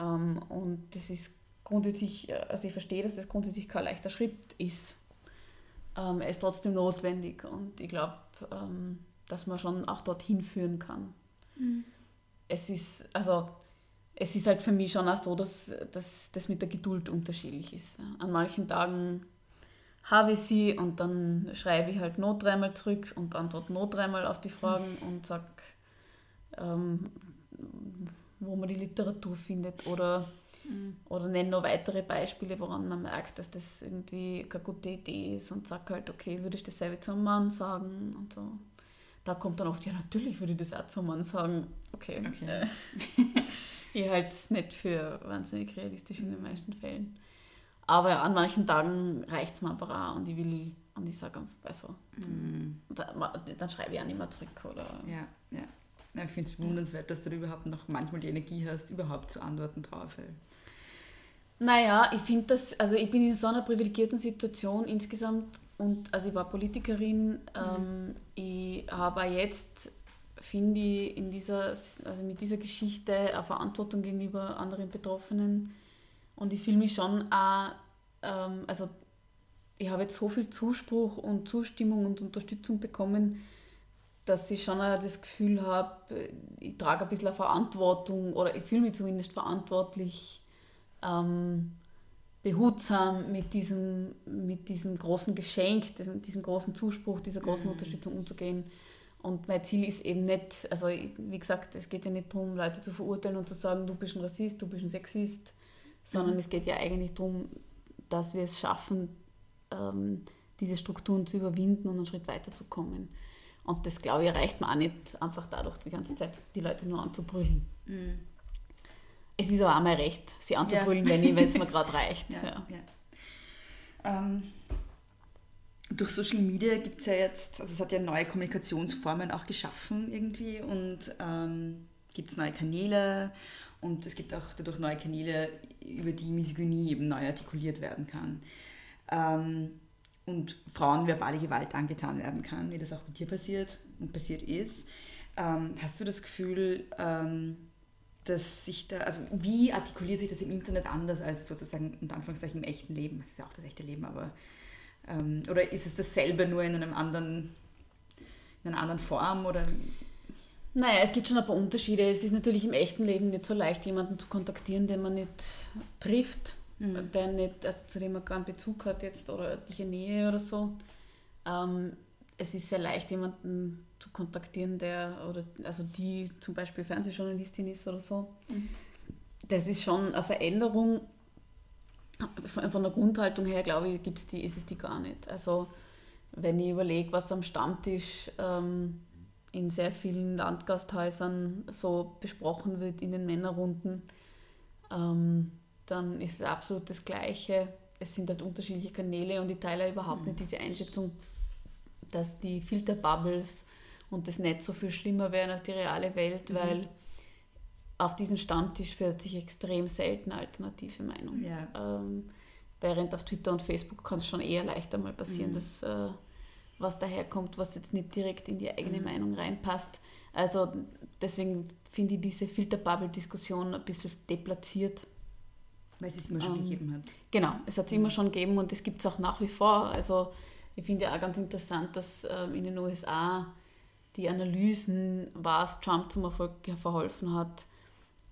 Ähm, und das ist grundsätzlich, also ich verstehe, dass das grundsätzlich kein leichter Schritt ist. Ähm, er ist trotzdem notwendig und ich glaube, ähm, dass man schon auch dorthin führen kann. Es ist, also es ist halt für mich schon auch so, dass, dass das mit der Geduld unterschiedlich ist. An manchen Tagen habe ich sie und dann schreibe ich halt noch dreimal zurück und antworte noch dreimal auf die Fragen und sage, ähm, wo man die Literatur findet oder, oder nenne noch weitere Beispiele, woran man merkt, dass das irgendwie keine gute Idee ist und sage halt, okay, würde ich dasselbe zu einem Mann sagen und so. Da kommt dann oft, ja natürlich würde ich das auch zu einem Mann sagen. Okay. Okay. Äh, ich halte es nicht für wahnsinnig realistisch in den meisten Fällen. Aber ja, an manchen Tagen reicht es mir einfach auch und ich will, und ich sage, also, da, dann schreibe ich auch nicht mehr zurück. Oder, Ja, ja. Ich finde es bewundernswert, dass du überhaupt noch manchmal die Energie hast, überhaupt zu antworten drauf. weil- Naja, ich finde das, also ich bin in so einer privilegierten Situation insgesamt und also ich war Politikerin, ähm, ich habe auch jetzt finde ich in dieser, also mit dieser Geschichte eine Verantwortung gegenüber anderen Betroffenen. Und ich fühle mich schon auch, ähm, also ich habe jetzt so viel Zuspruch und Zustimmung und Unterstützung bekommen, dass ich schon auch das Gefühl habe, ich trage ein bisschen eine Verantwortung oder ich fühle mich zumindest verantwortlich, ähm, behutsam mit diesem, mit diesem großen Geschenk, diesem, diesem großen Zuspruch, dieser großen mhm. Unterstützung umzugehen. Und mein Ziel ist eben nicht, also wie gesagt, es geht ja nicht darum, Leute zu verurteilen und zu sagen, du bist ein Rassist, du bist ein Sexist, sondern mhm. es geht ja eigentlich darum, dass wir es schaffen, ähm, diese Strukturen zu überwinden und einen Schritt weiterzukommen. Und das, glaube ich, erreicht man auch nicht einfach dadurch, die ganze Zeit die Leute nur anzubrüllen. Mhm. Es ist aber auch mal recht, sie anzubrüllen, ja. wenn es mir gerade reicht. Ja, ja. Ähm, durch Social Media gibt es ja jetzt, also es hat ja neue Kommunikationsformen auch geschaffen irgendwie und ähm, gibt es neue Kanäle und es gibt auch dadurch neue Kanäle, über die Misogynie eben neu artikuliert werden kann. Ähm, und Frauen verbale Gewalt angetan werden kann, wie das auch mit dir passiert und passiert ist. Ähm, hast du das Gefühl, ähm, dass sich da, also wie artikuliert sich das im Internet anders als sozusagen unter Anführungszeichen im echten Leben? Das ist ja auch das echte Leben, aber ähm, oder ist es dasselbe nur in einem anderen, in einer anderen Form oder? Naja, es gibt schon ein paar Unterschiede. Es ist natürlich im echten Leben nicht so leicht, jemanden zu kontaktieren, den man nicht trifft mhm. der nicht, also zu dem man keinen Bezug hat jetzt oder örtliche Nähe oder so. Ähm, es ist sehr leicht, jemanden zu kontaktieren, der oder also die zum Beispiel Fernsehjournalistin ist oder so. Mhm. Das ist schon eine Veränderung. Von, der Grundhaltung her, glaube ich, gibt's die, ist es die gar nicht. Also wenn ich überlege, was am Stammtisch ähm, in sehr vielen Landgasthäusern so besprochen wird in den Männerrunden, ähm, dann ist es absolut das Gleiche. Es sind halt unterschiedliche Kanäle und ich teile überhaupt mhm. nicht diese Einschätzung, dass die Filterbubbles und das Netz so viel schlimmer wären als die reale Welt, mhm. weil auf diesen Stammtisch führt sich extrem selten alternative Meinung. Ja. Ähm, während auf Twitter und Facebook kann es schon eher leichter mal passieren, mhm. dass äh, was daherkommt, was jetzt nicht direkt in die eigene mhm. Meinung reinpasst. Also deswegen finde ich diese Filterbubble-Diskussion ein bisschen deplatziert. Weil es es immer schon ähm, gegeben hat. Genau, es hat es immer schon gegeben und es gibt es auch nach wie vor. Also ich finde ja auch ganz interessant, dass ähm, in den USA die Analysen, was Trump zum Erfolg verholfen hat,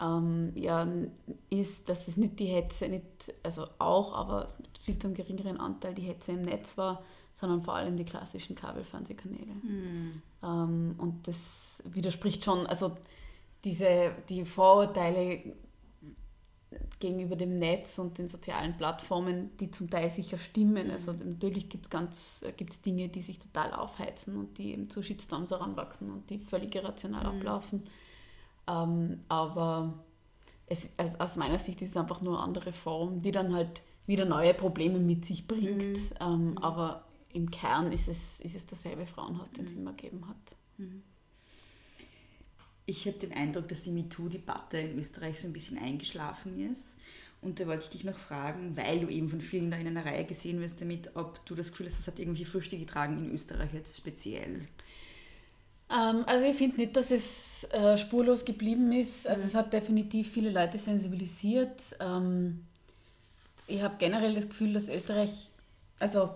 ähm, ja, ist, dass es nicht die Hetze, nicht, also auch, aber viel zum geringeren Anteil die Hetze im Netz war, sondern vor allem die klassischen Kabelfernsehkanäle. Mhm. Ähm, und das widerspricht schon, also diese, die Vorurteile gegenüber dem Netz und den sozialen Plattformen, die zum Teil sicher stimmen. Also mhm. natürlich gibt es ganz gibt's Dinge, die sich total aufheizen und die eben zu Shitstorms heranwachsen und die völlig irrational mhm. ablaufen. Ähm, aber es, also aus meiner Sicht ist es einfach nur eine andere Form, die dann halt wieder neue Probleme mit sich bringt. Mhm. Ähm, mhm. aber im Kern ist es, ist es derselbe Frauenhaus, den es mhm. immer gegeben hat. Mhm. Ich habe den Eindruck, dass die MeToo-Debatte in Österreich so ein bisschen eingeschlafen ist. Und da wollte ich dich noch fragen, weil du eben von vielen da in einer Reihe gesehen wirst damit, ob du das Gefühl hast, das hat irgendwie Früchte getragen in Österreich jetzt speziell. Ähm, also ich finde nicht, dass es äh, spurlos geblieben ist. Also mhm. es hat definitiv viele Leute sensibilisiert. Ähm, ich habe generell das Gefühl, dass Österreich, also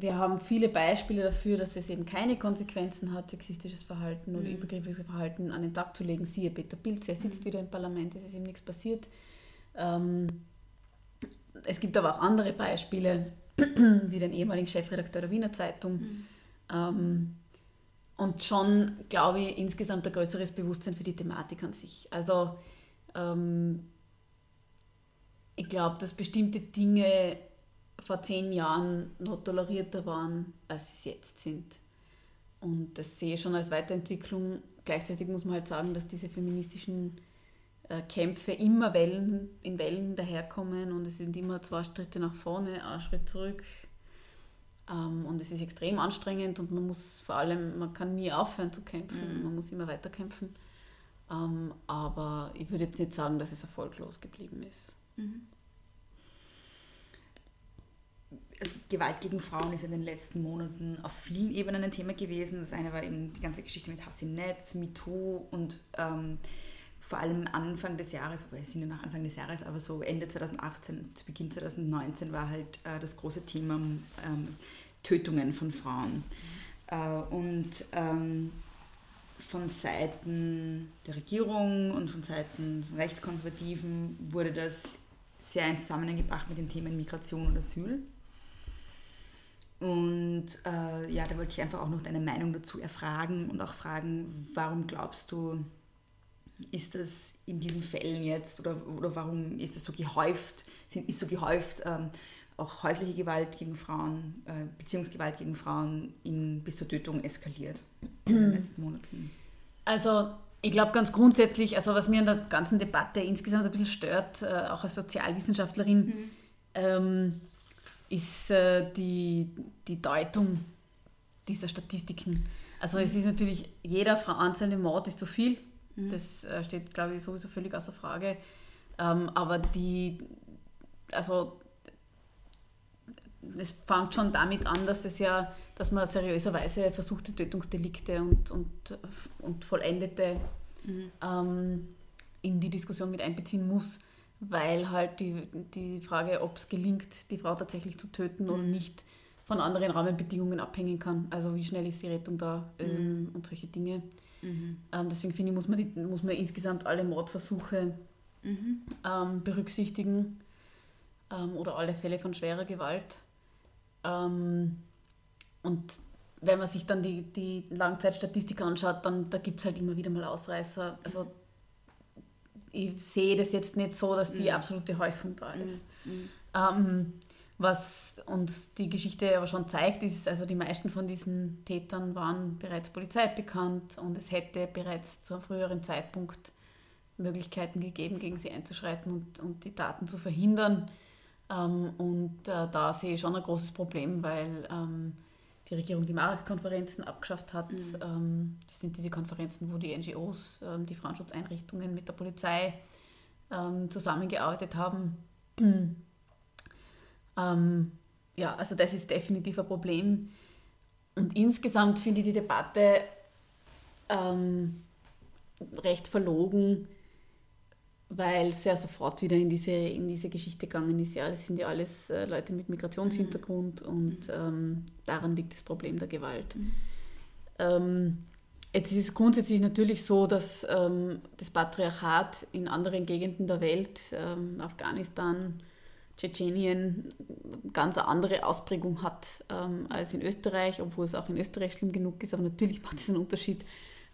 wir haben viele Beispiele dafür, dass es eben keine Konsequenzen hat, sexistisches Verhalten oder mhm. übergriffiges Verhalten an den Tag zu legen. Siehe Peter Pilz, er sitzt mhm. wieder im Parlament, es ist ihm nichts passiert. Ähm, es gibt aber auch andere Beispiele, wie den ehemaligen Chefredakteur der Wiener Zeitung. Mhm. Ähm, und schon, glaube ich, insgesamt ein größeres Bewusstsein für die Thematik an sich. Also ähm, ich glaube, dass bestimmte Dinge vor zehn Jahren noch tolerierter waren, als sie es jetzt sind. Und das sehe ich schon als Weiterentwicklung. Gleichzeitig muss man halt sagen, dass diese feministischen äh, Kämpfe immer Wellen, in Wellen daherkommen und es sind immer zwei Schritte nach vorne, ein Schritt zurück. Ähm, und es ist extrem anstrengend und man muss vor allem, man kann nie aufhören zu kämpfen, mhm. man muss immer weiter kämpfen. Ähm, aber ich würde jetzt nicht sagen, dass es erfolglos geblieben ist. Mhm. Gewalt gegen Frauen ist in den letzten Monaten auf vielen Ebenen ein Thema gewesen. Das eine war eben die ganze Geschichte mit Hass im Netz, MeToo und ähm, vor allem Anfang des Jahres, wir sind ja noch Anfang des Jahres, aber so Ende 2018, zu Beginn 2019 war halt äh, das große Thema ähm, Tötungen von Frauen. Äh, und ähm, von Seiten der Regierung und von Seiten Rechtskonservativen wurde das sehr in Zusammenhang gebracht mit den Themen Migration und Asyl. Und äh, ja, da wollte ich einfach auch noch deine Meinung dazu erfragen und auch fragen, warum glaubst du, ist das in diesen Fällen jetzt oder, oder warum ist das so gehäuft, ist so gehäuft ähm, auch häusliche Gewalt gegen Frauen, äh, Beziehungsgewalt gegen Frauen in, bis zur Tötung eskaliert in den letzten Monaten? Also ich glaube ganz grundsätzlich, also was mir in der ganzen Debatte insgesamt ein bisschen stört, äh, auch als Sozialwissenschaftlerin, mhm. ähm, ist äh, die, die Deutung dieser Statistiken. Also mhm. es ist natürlich, jeder einzelne Mord ist zu viel Mhm. Das äh, steht, glaube ich, sowieso völlig außer Frage. Ähm, aber die, also es fängt schon damit an, dass es ja, dass man seriöserweise versuchte Tötungsdelikte und, und, und vollendete mhm. ähm, in die Diskussion mit einbeziehen muss, weil halt die, die Frage, ob es gelingt, die Frau tatsächlich zu töten mhm. oder nicht, von anderen Rahmenbedingungen abhängen kann. Also wie schnell ist die Rettung da ähm, mhm. und solche Dinge. Mhm. Ähm, deswegen finde ich, muss man, die, muss man insgesamt alle Mordversuche mhm. ähm, berücksichtigen ähm, oder alle Fälle von schwerer Gewalt. Ähm, und wenn man sich dann die, die Langzeitstatistik anschaut, dann da gibt es halt immer wieder mal Ausreißer. Also ich sehe das jetzt nicht so, dass die mhm. absolute Häufung da ist. Mhm. Ähm, was uns die Geschichte aber schon zeigt, ist, also die meisten von diesen Tätern waren bereits Polizei bekannt und es hätte bereits zu einem früheren Zeitpunkt Möglichkeiten gegeben, gegen sie einzuschreiten und, und die Taten zu verhindern. Ähm, und äh, da sehe ich schon ein großes Problem, weil ähm, die Regierung die Marek-Konferenzen abgeschafft hat. Mhm. Ähm, das sind diese Konferenzen, wo die NGOs, ähm, die Frauenschutzeinrichtungen mit der Polizei ähm, zusammengearbeitet haben. Ähm, ja, also das ist definitiv ein Problem. Und insgesamt finde ich die Debatte ähm, recht verlogen, weil es ja sofort wieder in diese, in diese Geschichte gegangen ist. Ja, das sind ja alles äh, Leute mit Migrationshintergrund mhm. und ähm, daran liegt das Problem der Gewalt. Mhm. Ähm, jetzt ist es grundsätzlich natürlich so, dass ähm, das Patriarchat in anderen Gegenden der Welt, ähm, Afghanistan, Tschetschenien ganz eine andere Ausprägung hat ähm, als in Österreich, obwohl es auch in Österreich schlimm genug ist. Aber natürlich macht es einen Unterschied,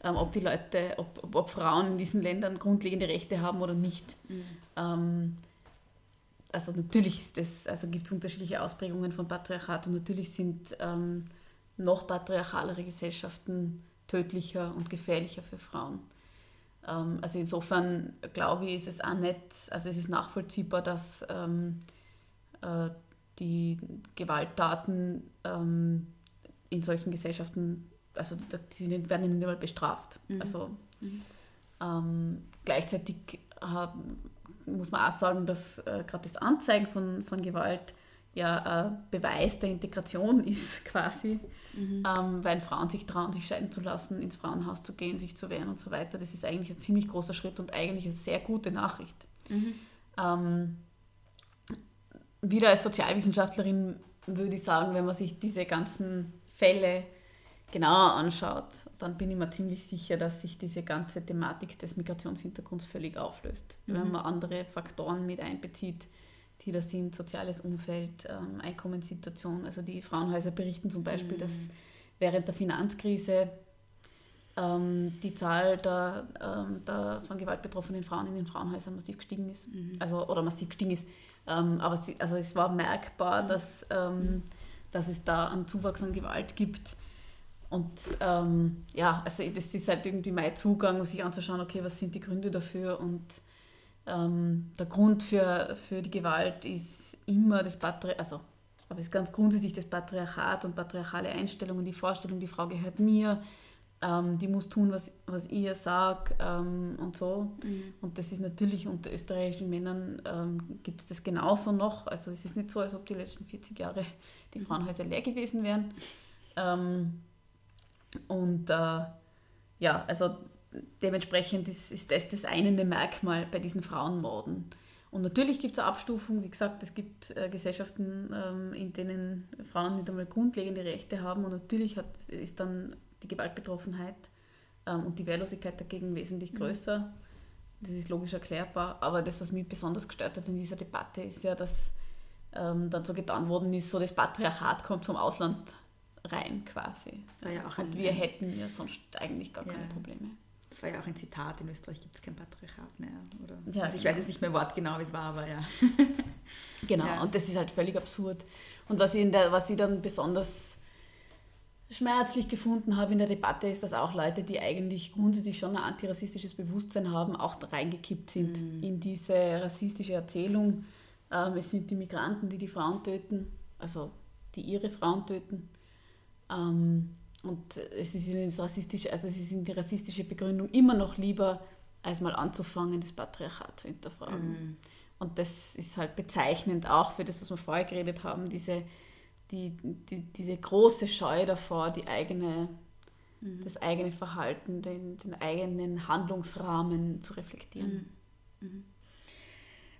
ähm, ob die Leute, ob, ob, ob, Frauen in diesen Ländern grundlegende Rechte haben oder nicht. Mhm. Ähm, also natürlich ist das, also gibt es unterschiedliche Ausprägungen von Patriarchat und natürlich sind ähm, noch patriarchalere Gesellschaften tödlicher und gefährlicher für Frauen. Ähm, also insofern glaube ich, ist es auch nicht, also es ist nachvollziehbar, dass ähm, äh, die Gewalttaten ähm, in solchen Gesellschaften, also die werden nicht einmal bestraft. Mhm. Also mhm. Ähm, gleichzeitig äh, muss man auch sagen, dass äh, gerade das Anzeigen von, von Gewalt ja ein Beweis der Integration ist quasi, mhm. ähm, weil Frauen sich trauen, sich scheiden zu lassen, ins Frauenhaus zu gehen, sich zu wehren und so weiter. Das ist eigentlich ein ziemlich großer Schritt und eigentlich eine sehr gute Nachricht. Mhm. Ähm, wieder als Sozialwissenschaftlerin würde ich sagen, wenn man sich diese ganzen Fälle genauer anschaut, dann bin ich mir ziemlich sicher, dass sich diese ganze Thematik des Migrationshintergrunds völlig auflöst. Mhm. Wenn man andere Faktoren mit einbezieht, die da sind, soziales Umfeld, ähm, Einkommenssituation. Also die Frauenhäuser berichten zum Beispiel, mhm. dass während der Finanzkrise ähm, die Zahl der, ähm, der, von Gewalt betroffenen Frauen in den Frauenhäusern massiv gestiegen ist. Mhm. Also, oder massiv gestiegen ist. Ähm, aber sie, also es war merkbar, mhm. dass, ähm, dass es da einen Zuwachs an Gewalt gibt. Und ähm, ja, also das ist halt irgendwie mein Zugang, um sich anzuschauen, okay, was sind die Gründe dafür und ähm, der Grund für, für die Gewalt ist immer das Patriarchat, also aber es ist ganz grundsätzlich das Patriarchat und patriarchale Einstellungen, die Vorstellung, die Frau gehört mir, ähm, die muss tun, was, was ich ihr sage ähm, und so. Mhm. Und das ist natürlich unter österreichischen Männern ähm, gibt es das genauso noch. Also es ist nicht so, als ob die letzten 40 Jahre die. Frauenhäuser leer gewesen wären. Und äh, ja, also dementsprechend ist, ist das das eine Merkmal bei diesen Frauenmorden. Und natürlich gibt es eine Abstufung, wie gesagt, es gibt äh, Gesellschaften, ähm, in denen Frauen nicht einmal grundlegende Rechte haben und natürlich hat, ist dann die Gewaltbetroffenheit ähm, und die Wehrlosigkeit dagegen wesentlich mhm. größer. Das ist logisch erklärbar. Aber das, was mich besonders gestört hat in dieser Debatte, ist ja, dass ähm, dann so getan worden ist, so das Patriarchat kommt vom Ausland rein quasi. Ja und wir hätten ja sonst eigentlich gar ja. keine Probleme. Das war ja auch ein Zitat, in Österreich gibt es kein Patriarchat mehr. Oder? Ja, also ich genau. weiß jetzt nicht mehr wortgenau, wie es war, aber ja. genau, und das ist halt völlig absurd. Und was ich, in der, was ich dann besonders schmerzlich gefunden habe in der Debatte, ist, dass auch Leute, die eigentlich grundsätzlich schon ein antirassistisches Bewusstsein haben, auch reingekippt sind mhm. in diese rassistische Erzählung. Ähm, es sind die Migranten, die die Frauen töten, also die ihre Frauen töten. Ähm, und es ist ihnen rassistische, also es ist ihnen die rassistische Begründung immer noch lieber, als mal anzufangen, das Patriarchat zu hinterfragen. Mhm. Und das ist halt bezeichnend auch für das, was wir vorher geredet haben, diese die, die, diese große Scheu davor, die eigene, mhm. das eigene Verhalten, den, den eigenen Handlungsrahmen zu reflektieren. Mhm. mhm.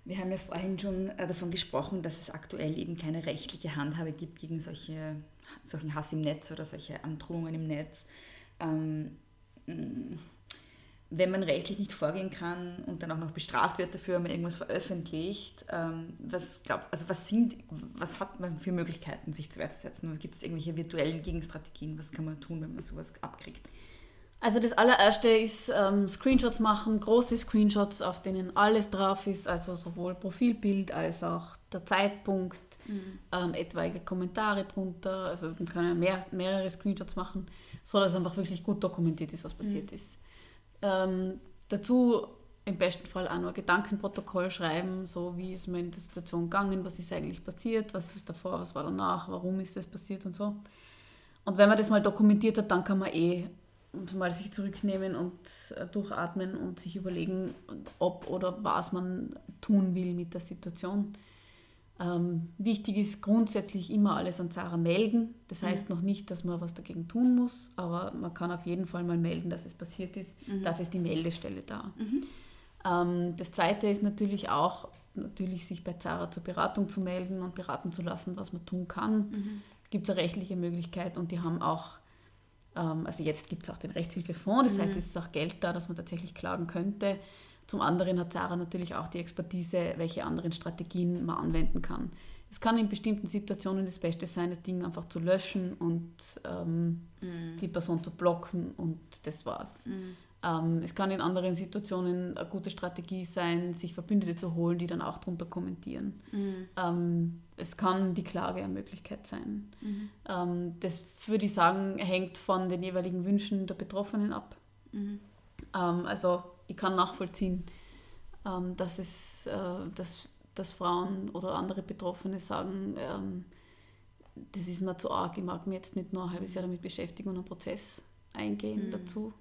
Wir haben ja vorhin schon äh, davon gesprochen, dass es aktuell eben keine rechtliche Handhabe gibt gegen solche, solchen Hass im Netz oder solche Androhungen im Netz. Ähm, wenn man rechtlich nicht vorgehen kann und dann auch noch bestraft wird dafür, wenn man irgendwas veröffentlicht, ähm, was, glaub, also was, sind, was hat man für Möglichkeiten, sich zu Wehr setzen? Gibt es irgendwelche virtuellen Gegenstrategien? Was kann man tun, wenn man sowas abkriegt? Also das allererste ist ähm, Screenshots machen, große Screenshots, auf denen alles drauf ist, also sowohl Profilbild als auch der Zeitpunkt, mhm. ähm, etwaige Kommentare drunter. Also man kann ja mehr, mehrere Screenshots machen, so dass einfach wirklich gut dokumentiert ist, was passiert mhm. ist. Ähm, dazu im besten Fall auch noch ein Gedankenprotokoll schreiben, so wie ist mir in der Situation gegangen, was ist eigentlich passiert, was ist davor, was war danach, warum ist das passiert und so. Und wenn man das mal dokumentiert hat, dann kann man eh mal sich zurücknehmen und äh, durchatmen und sich überlegen, ob oder was man tun will mit der Situation. Ähm, wichtig ist grundsätzlich immer alles an Zara melden. Das heißt mhm. noch nicht, dass man was dagegen tun muss, aber man kann auf jeden Fall mal melden, dass es passiert ist. Mhm. Dafür ist die Meldestelle da. Mhm. Ähm, das Zweite ist natürlich auch, natürlich sich bei Zara zur Beratung zu melden und beraten zu lassen, was man tun kann. Mhm. Gibt es eine rechtliche Möglichkeit und die haben auch, ähm, also jetzt gibt es auch den Rechtshilfefonds, das heißt, mhm. es ist auch Geld da, dass man tatsächlich klagen könnte. Zum anderen hat Sarah natürlich auch die Expertise, welche anderen Strategien man anwenden kann. Es kann in bestimmten Situationen das Beste sein, das Ding einfach zu löschen und ähm, mm. die Person zu blocken und das war's. Mm. Ähm, es kann in anderen Situationen eine gute Strategie sein, sich Verbündete zu holen, die dann auch darunter kommentieren. Mm. Ähm, es kann die Klage eine Möglichkeit sein. -hmm. Ähm, das würde ich sagen, hängt von den jeweiligen Wünschen der Betroffenen ab. -hmm. also ich kann nachvollziehen, ähm, dass, es, äh, dass, dass Frauen oder andere Betroffene sagen, ähm, das ist mir zu arg, ich mag mich jetzt nicht nur ein halbes Jahr damit beschäftigen und einen Prozess eingehen mhm. dazu.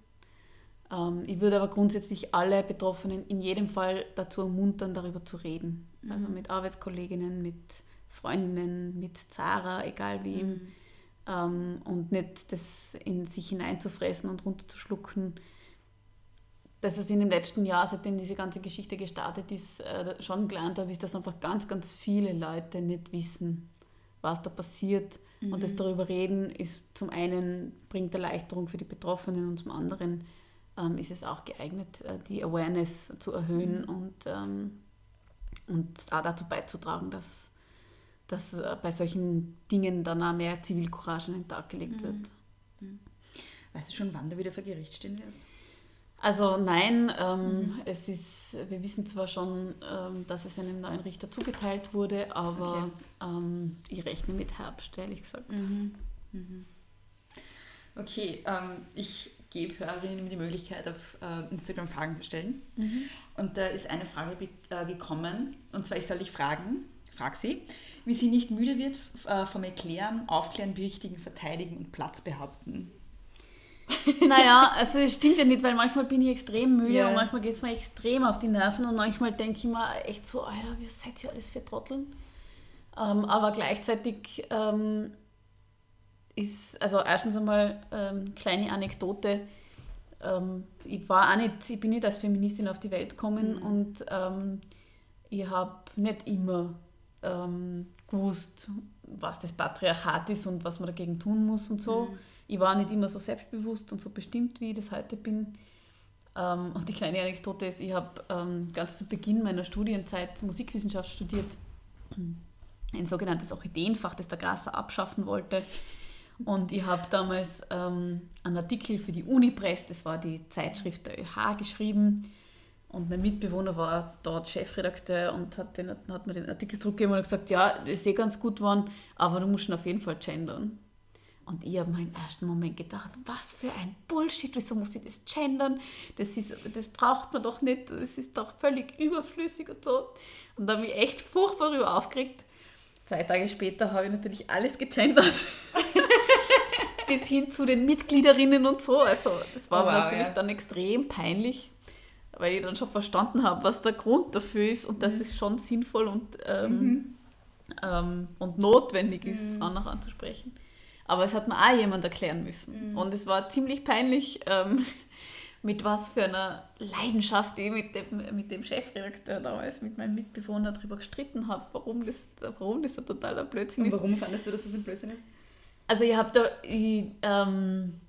Ähm, ich würde aber grundsätzlich alle Betroffenen in jedem Fall dazu ermuntern, darüber zu reden. Mhm. Also mit Arbeitskolleginnen, mit Freundinnen, mit Zara, egal wem. Mhm. Ähm, und nicht das in sich hineinzufressen und runterzuschlucken das, was ich in dem letzten Jahr, seitdem diese ganze Geschichte gestartet ist, äh, schon gelernt habe, ist, dass einfach ganz, ganz viele Leute nicht wissen, was da passiert. Mhm. Und das mhm. darüber reden ist zum einen bringt Erleichterung für die Betroffenen und zum anderen ähm, ist es auch geeignet, äh, die Awareness zu erhöhen mhm. und, ähm, und auch dazu beizutragen, dass, dass äh, bei solchen Dingen dann auch mehr Zivilcourage an den Tag gelegt mhm. wird. Mhm. Weißt du schon, wann du wieder vor Gericht stehen wirst? Also nein, ähm, mhm. es ist, wir wissen zwar schon, ähm, dass es einem neuen Richter zugeteilt wurde, aber okay. ähm, ich rechne mit Herbst, ehrlich gesagt. Mhm. Mhm. Okay, ähm, ich gebe Hörerinnen die Möglichkeit, auf äh, Instagram Fragen zu stellen. Mhm. Und da ist eine Frage äh, gekommen, und zwar ich soll dich fragen, frag sie, wie sie nicht müde wird äh, vom Erklären, Aufklären, Berichtigen, Verteidigen und Platz behaupten. Naja, also es stimmt ja nicht, weil manchmal bin ich extrem müde Ja. und manchmal geht es mir extrem auf die Nerven und manchmal denke ich mir echt so, Alter, wie seid ihr alles für Trotteln? Ähm, aber gleichzeitig ähm, ist, also erstens einmal ähm, kleine Anekdote, ähm, ich war auch nicht, ich bin nicht als Feministin auf die Welt gekommen und ähm, ich habe nicht immer ähm, gewusst, was das Patriarchat ist und was man dagegen tun muss und so. Ich war nicht immer so selbstbewusst und so bestimmt, wie ich das heute bin. Ähm, und die kleine Anekdote ist, ich habe ähm, ganz zu Beginn meiner Studienzeit Musikwissenschaft studiert, ein sogenanntes Orchideenfach, das der Grasser abschaffen wollte. Und ich habe damals ähm, einen Artikel für die Unipress, das war die Zeitschrift der ÖH, geschrieben. Und mein Mitbewohner war dort Chefredakteur und hat, den, hat mir den Artikel zurückgegeben und gesagt, ja, ist eh ganz gut geworden, aber du musst ihn auf jeden Fall gendern. Und ich habe mir im ersten Moment gedacht, was für ein Bullshit, wieso muss ich das gendern? Das, ist, das braucht man doch nicht, das ist doch völlig überflüssig und so. Und da habe ich echt furchtbar darüber aufgeregt. Zwei Tage später habe ich natürlich alles gegendert. Bis hin zu den Mitgliederinnen und so. Also das war Oh, mir wow, natürlich ja. dann extrem peinlich, weil ich dann schon verstanden habe, was der Grund dafür ist und Mhm. dass es schon sinnvoll und, ähm, ähm, und notwendig ist, Mhm. Frauen noch anzusprechen. Aber es hat mir auch jemand erklären müssen. Mhm. Und es war ziemlich peinlich, ähm, mit was für einer Leidenschaft ich mit dem, mit dem Chefredakteur damals, mit meinem Mitbewohner darüber gestritten habe, warum das, warum das ein totaler Blödsinn Und ist. warum fandest du, dass das ein Blödsinn ist? Also ich habe da, ich, ähm,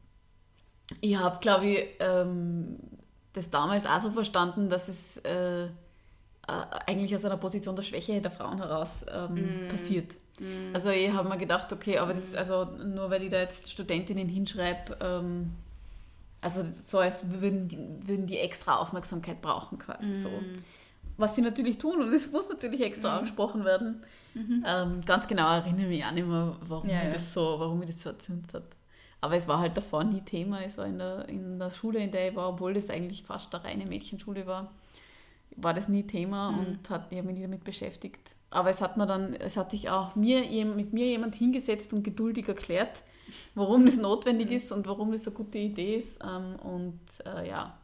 ich habe, glaube ich, ähm, das damals auch so verstanden, dass es äh, äh, eigentlich aus einer Position der Schwäche der Frauen heraus ähm, passiert. Also ich habe mir gedacht, okay, aber das ist also nur weil ich da jetzt Studentinnen hinschreibe, ähm, also so als würden die, würden die extra Aufmerksamkeit brauchen quasi so. Was sie natürlich tun und es muss natürlich extra angesprochen werden. Ähm, ganz genau erinnere ich mich auch nicht mehr, warum, Ja, ich ja. Das so, warum ich das so erzündet hat. Aber es war halt davor nie Thema. Es war in der, in der Schule, in der ich war, obwohl das eigentlich fast eine reine Mädchenschule war, war das nie Thema Mhm. und hat, ich habe mich nie damit beschäftigt. Aber es hat mir dann, es hat sich auch mir, mit mir jemand hingesetzt und geduldig erklärt, warum das notwendig ist und warum das eine gute Idee ist. Ähm, und äh, ja,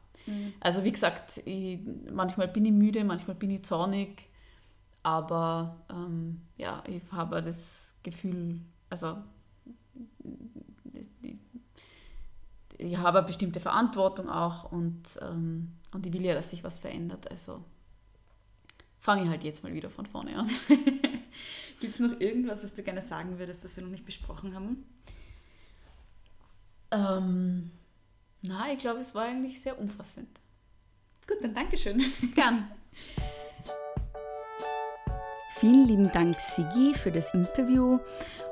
also wie gesagt, ich, manchmal bin ich müde, manchmal bin ich zornig, aber ähm, ja, ich habe das Gefühl, also ich, ich habe eine bestimmte Verantwortung auch und, ähm, und ich will ja, dass sich was verändert. Also fange ich halt jetzt mal wieder von vorne an. Gibt es noch irgendwas, was du gerne sagen würdest, was wir noch nicht besprochen haben? Ähm, na, ich glaube, es war eigentlich sehr umfassend. Gut, dann Dankeschön. Gern. Vielen lieben Dank, Sigi, für das Interview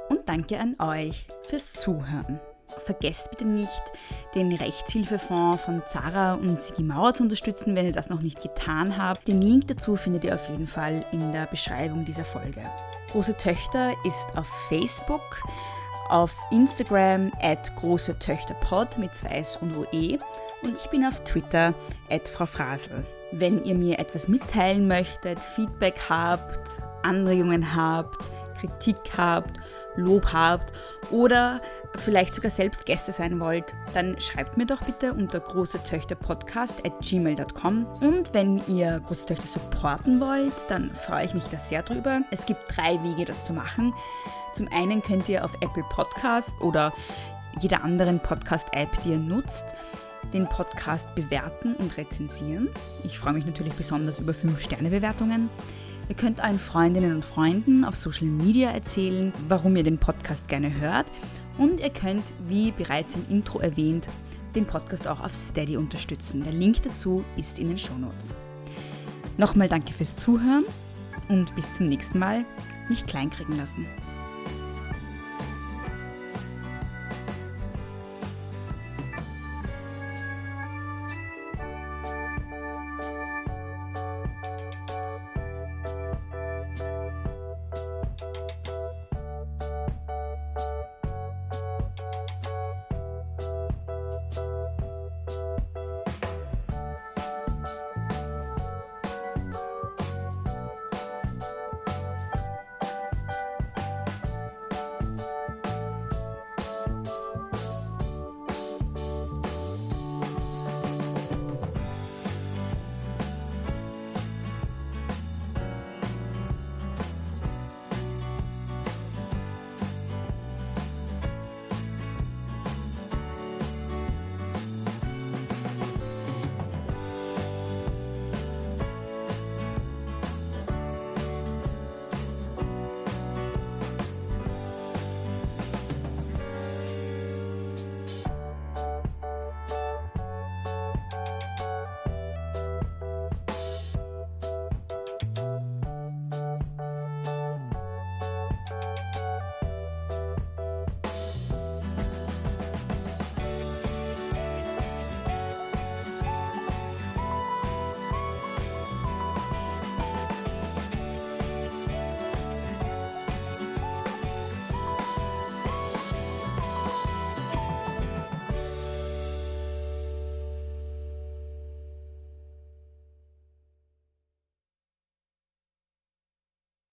und danke an euch fürs Zuhören. Vergesst bitte nicht, den Rechtshilfefonds von Zara und Sigi Mauer zu unterstützen, wenn ihr das noch nicht getan habt. Den Link dazu findet ihr auf jeden Fall in der Beschreibung dieser Folge. Große Töchter ist auf Facebook, auf Instagram at große Töchter Pod mit zwei S und OE und ich bin auf Twitter at Frau Frasel. Wenn ihr mir etwas mitteilen möchtet, Feedback habt, Anregungen habt, Kritik habt, Lob habt oder vielleicht sogar selbst Gäste sein wollt, dann schreibt mir doch bitte unter großetöchterpodcast at gmail.com. Und wenn ihr Große Töchter supporten wollt, dann freue ich mich da sehr drüber. Es gibt drei Wege, das zu machen. Zum einen könnt ihr auf Apple Podcast oder jeder anderen Podcast-App, die ihr nutzt, den Podcast bewerten und rezensieren. Ich freue mich natürlich besonders über 5-Sterne-Bewertungen. Ihr könnt euren Freundinnen und Freunden auf Social Media erzählen, warum ihr den Podcast gerne hört. Und ihr könnt, wie bereits im Intro erwähnt, den Podcast auch auf Steady unterstützen. Der Link dazu ist in den Shownotes. Nochmal danke fürs Zuhören und bis zum nächsten Mal. Nicht kleinkriegen lassen.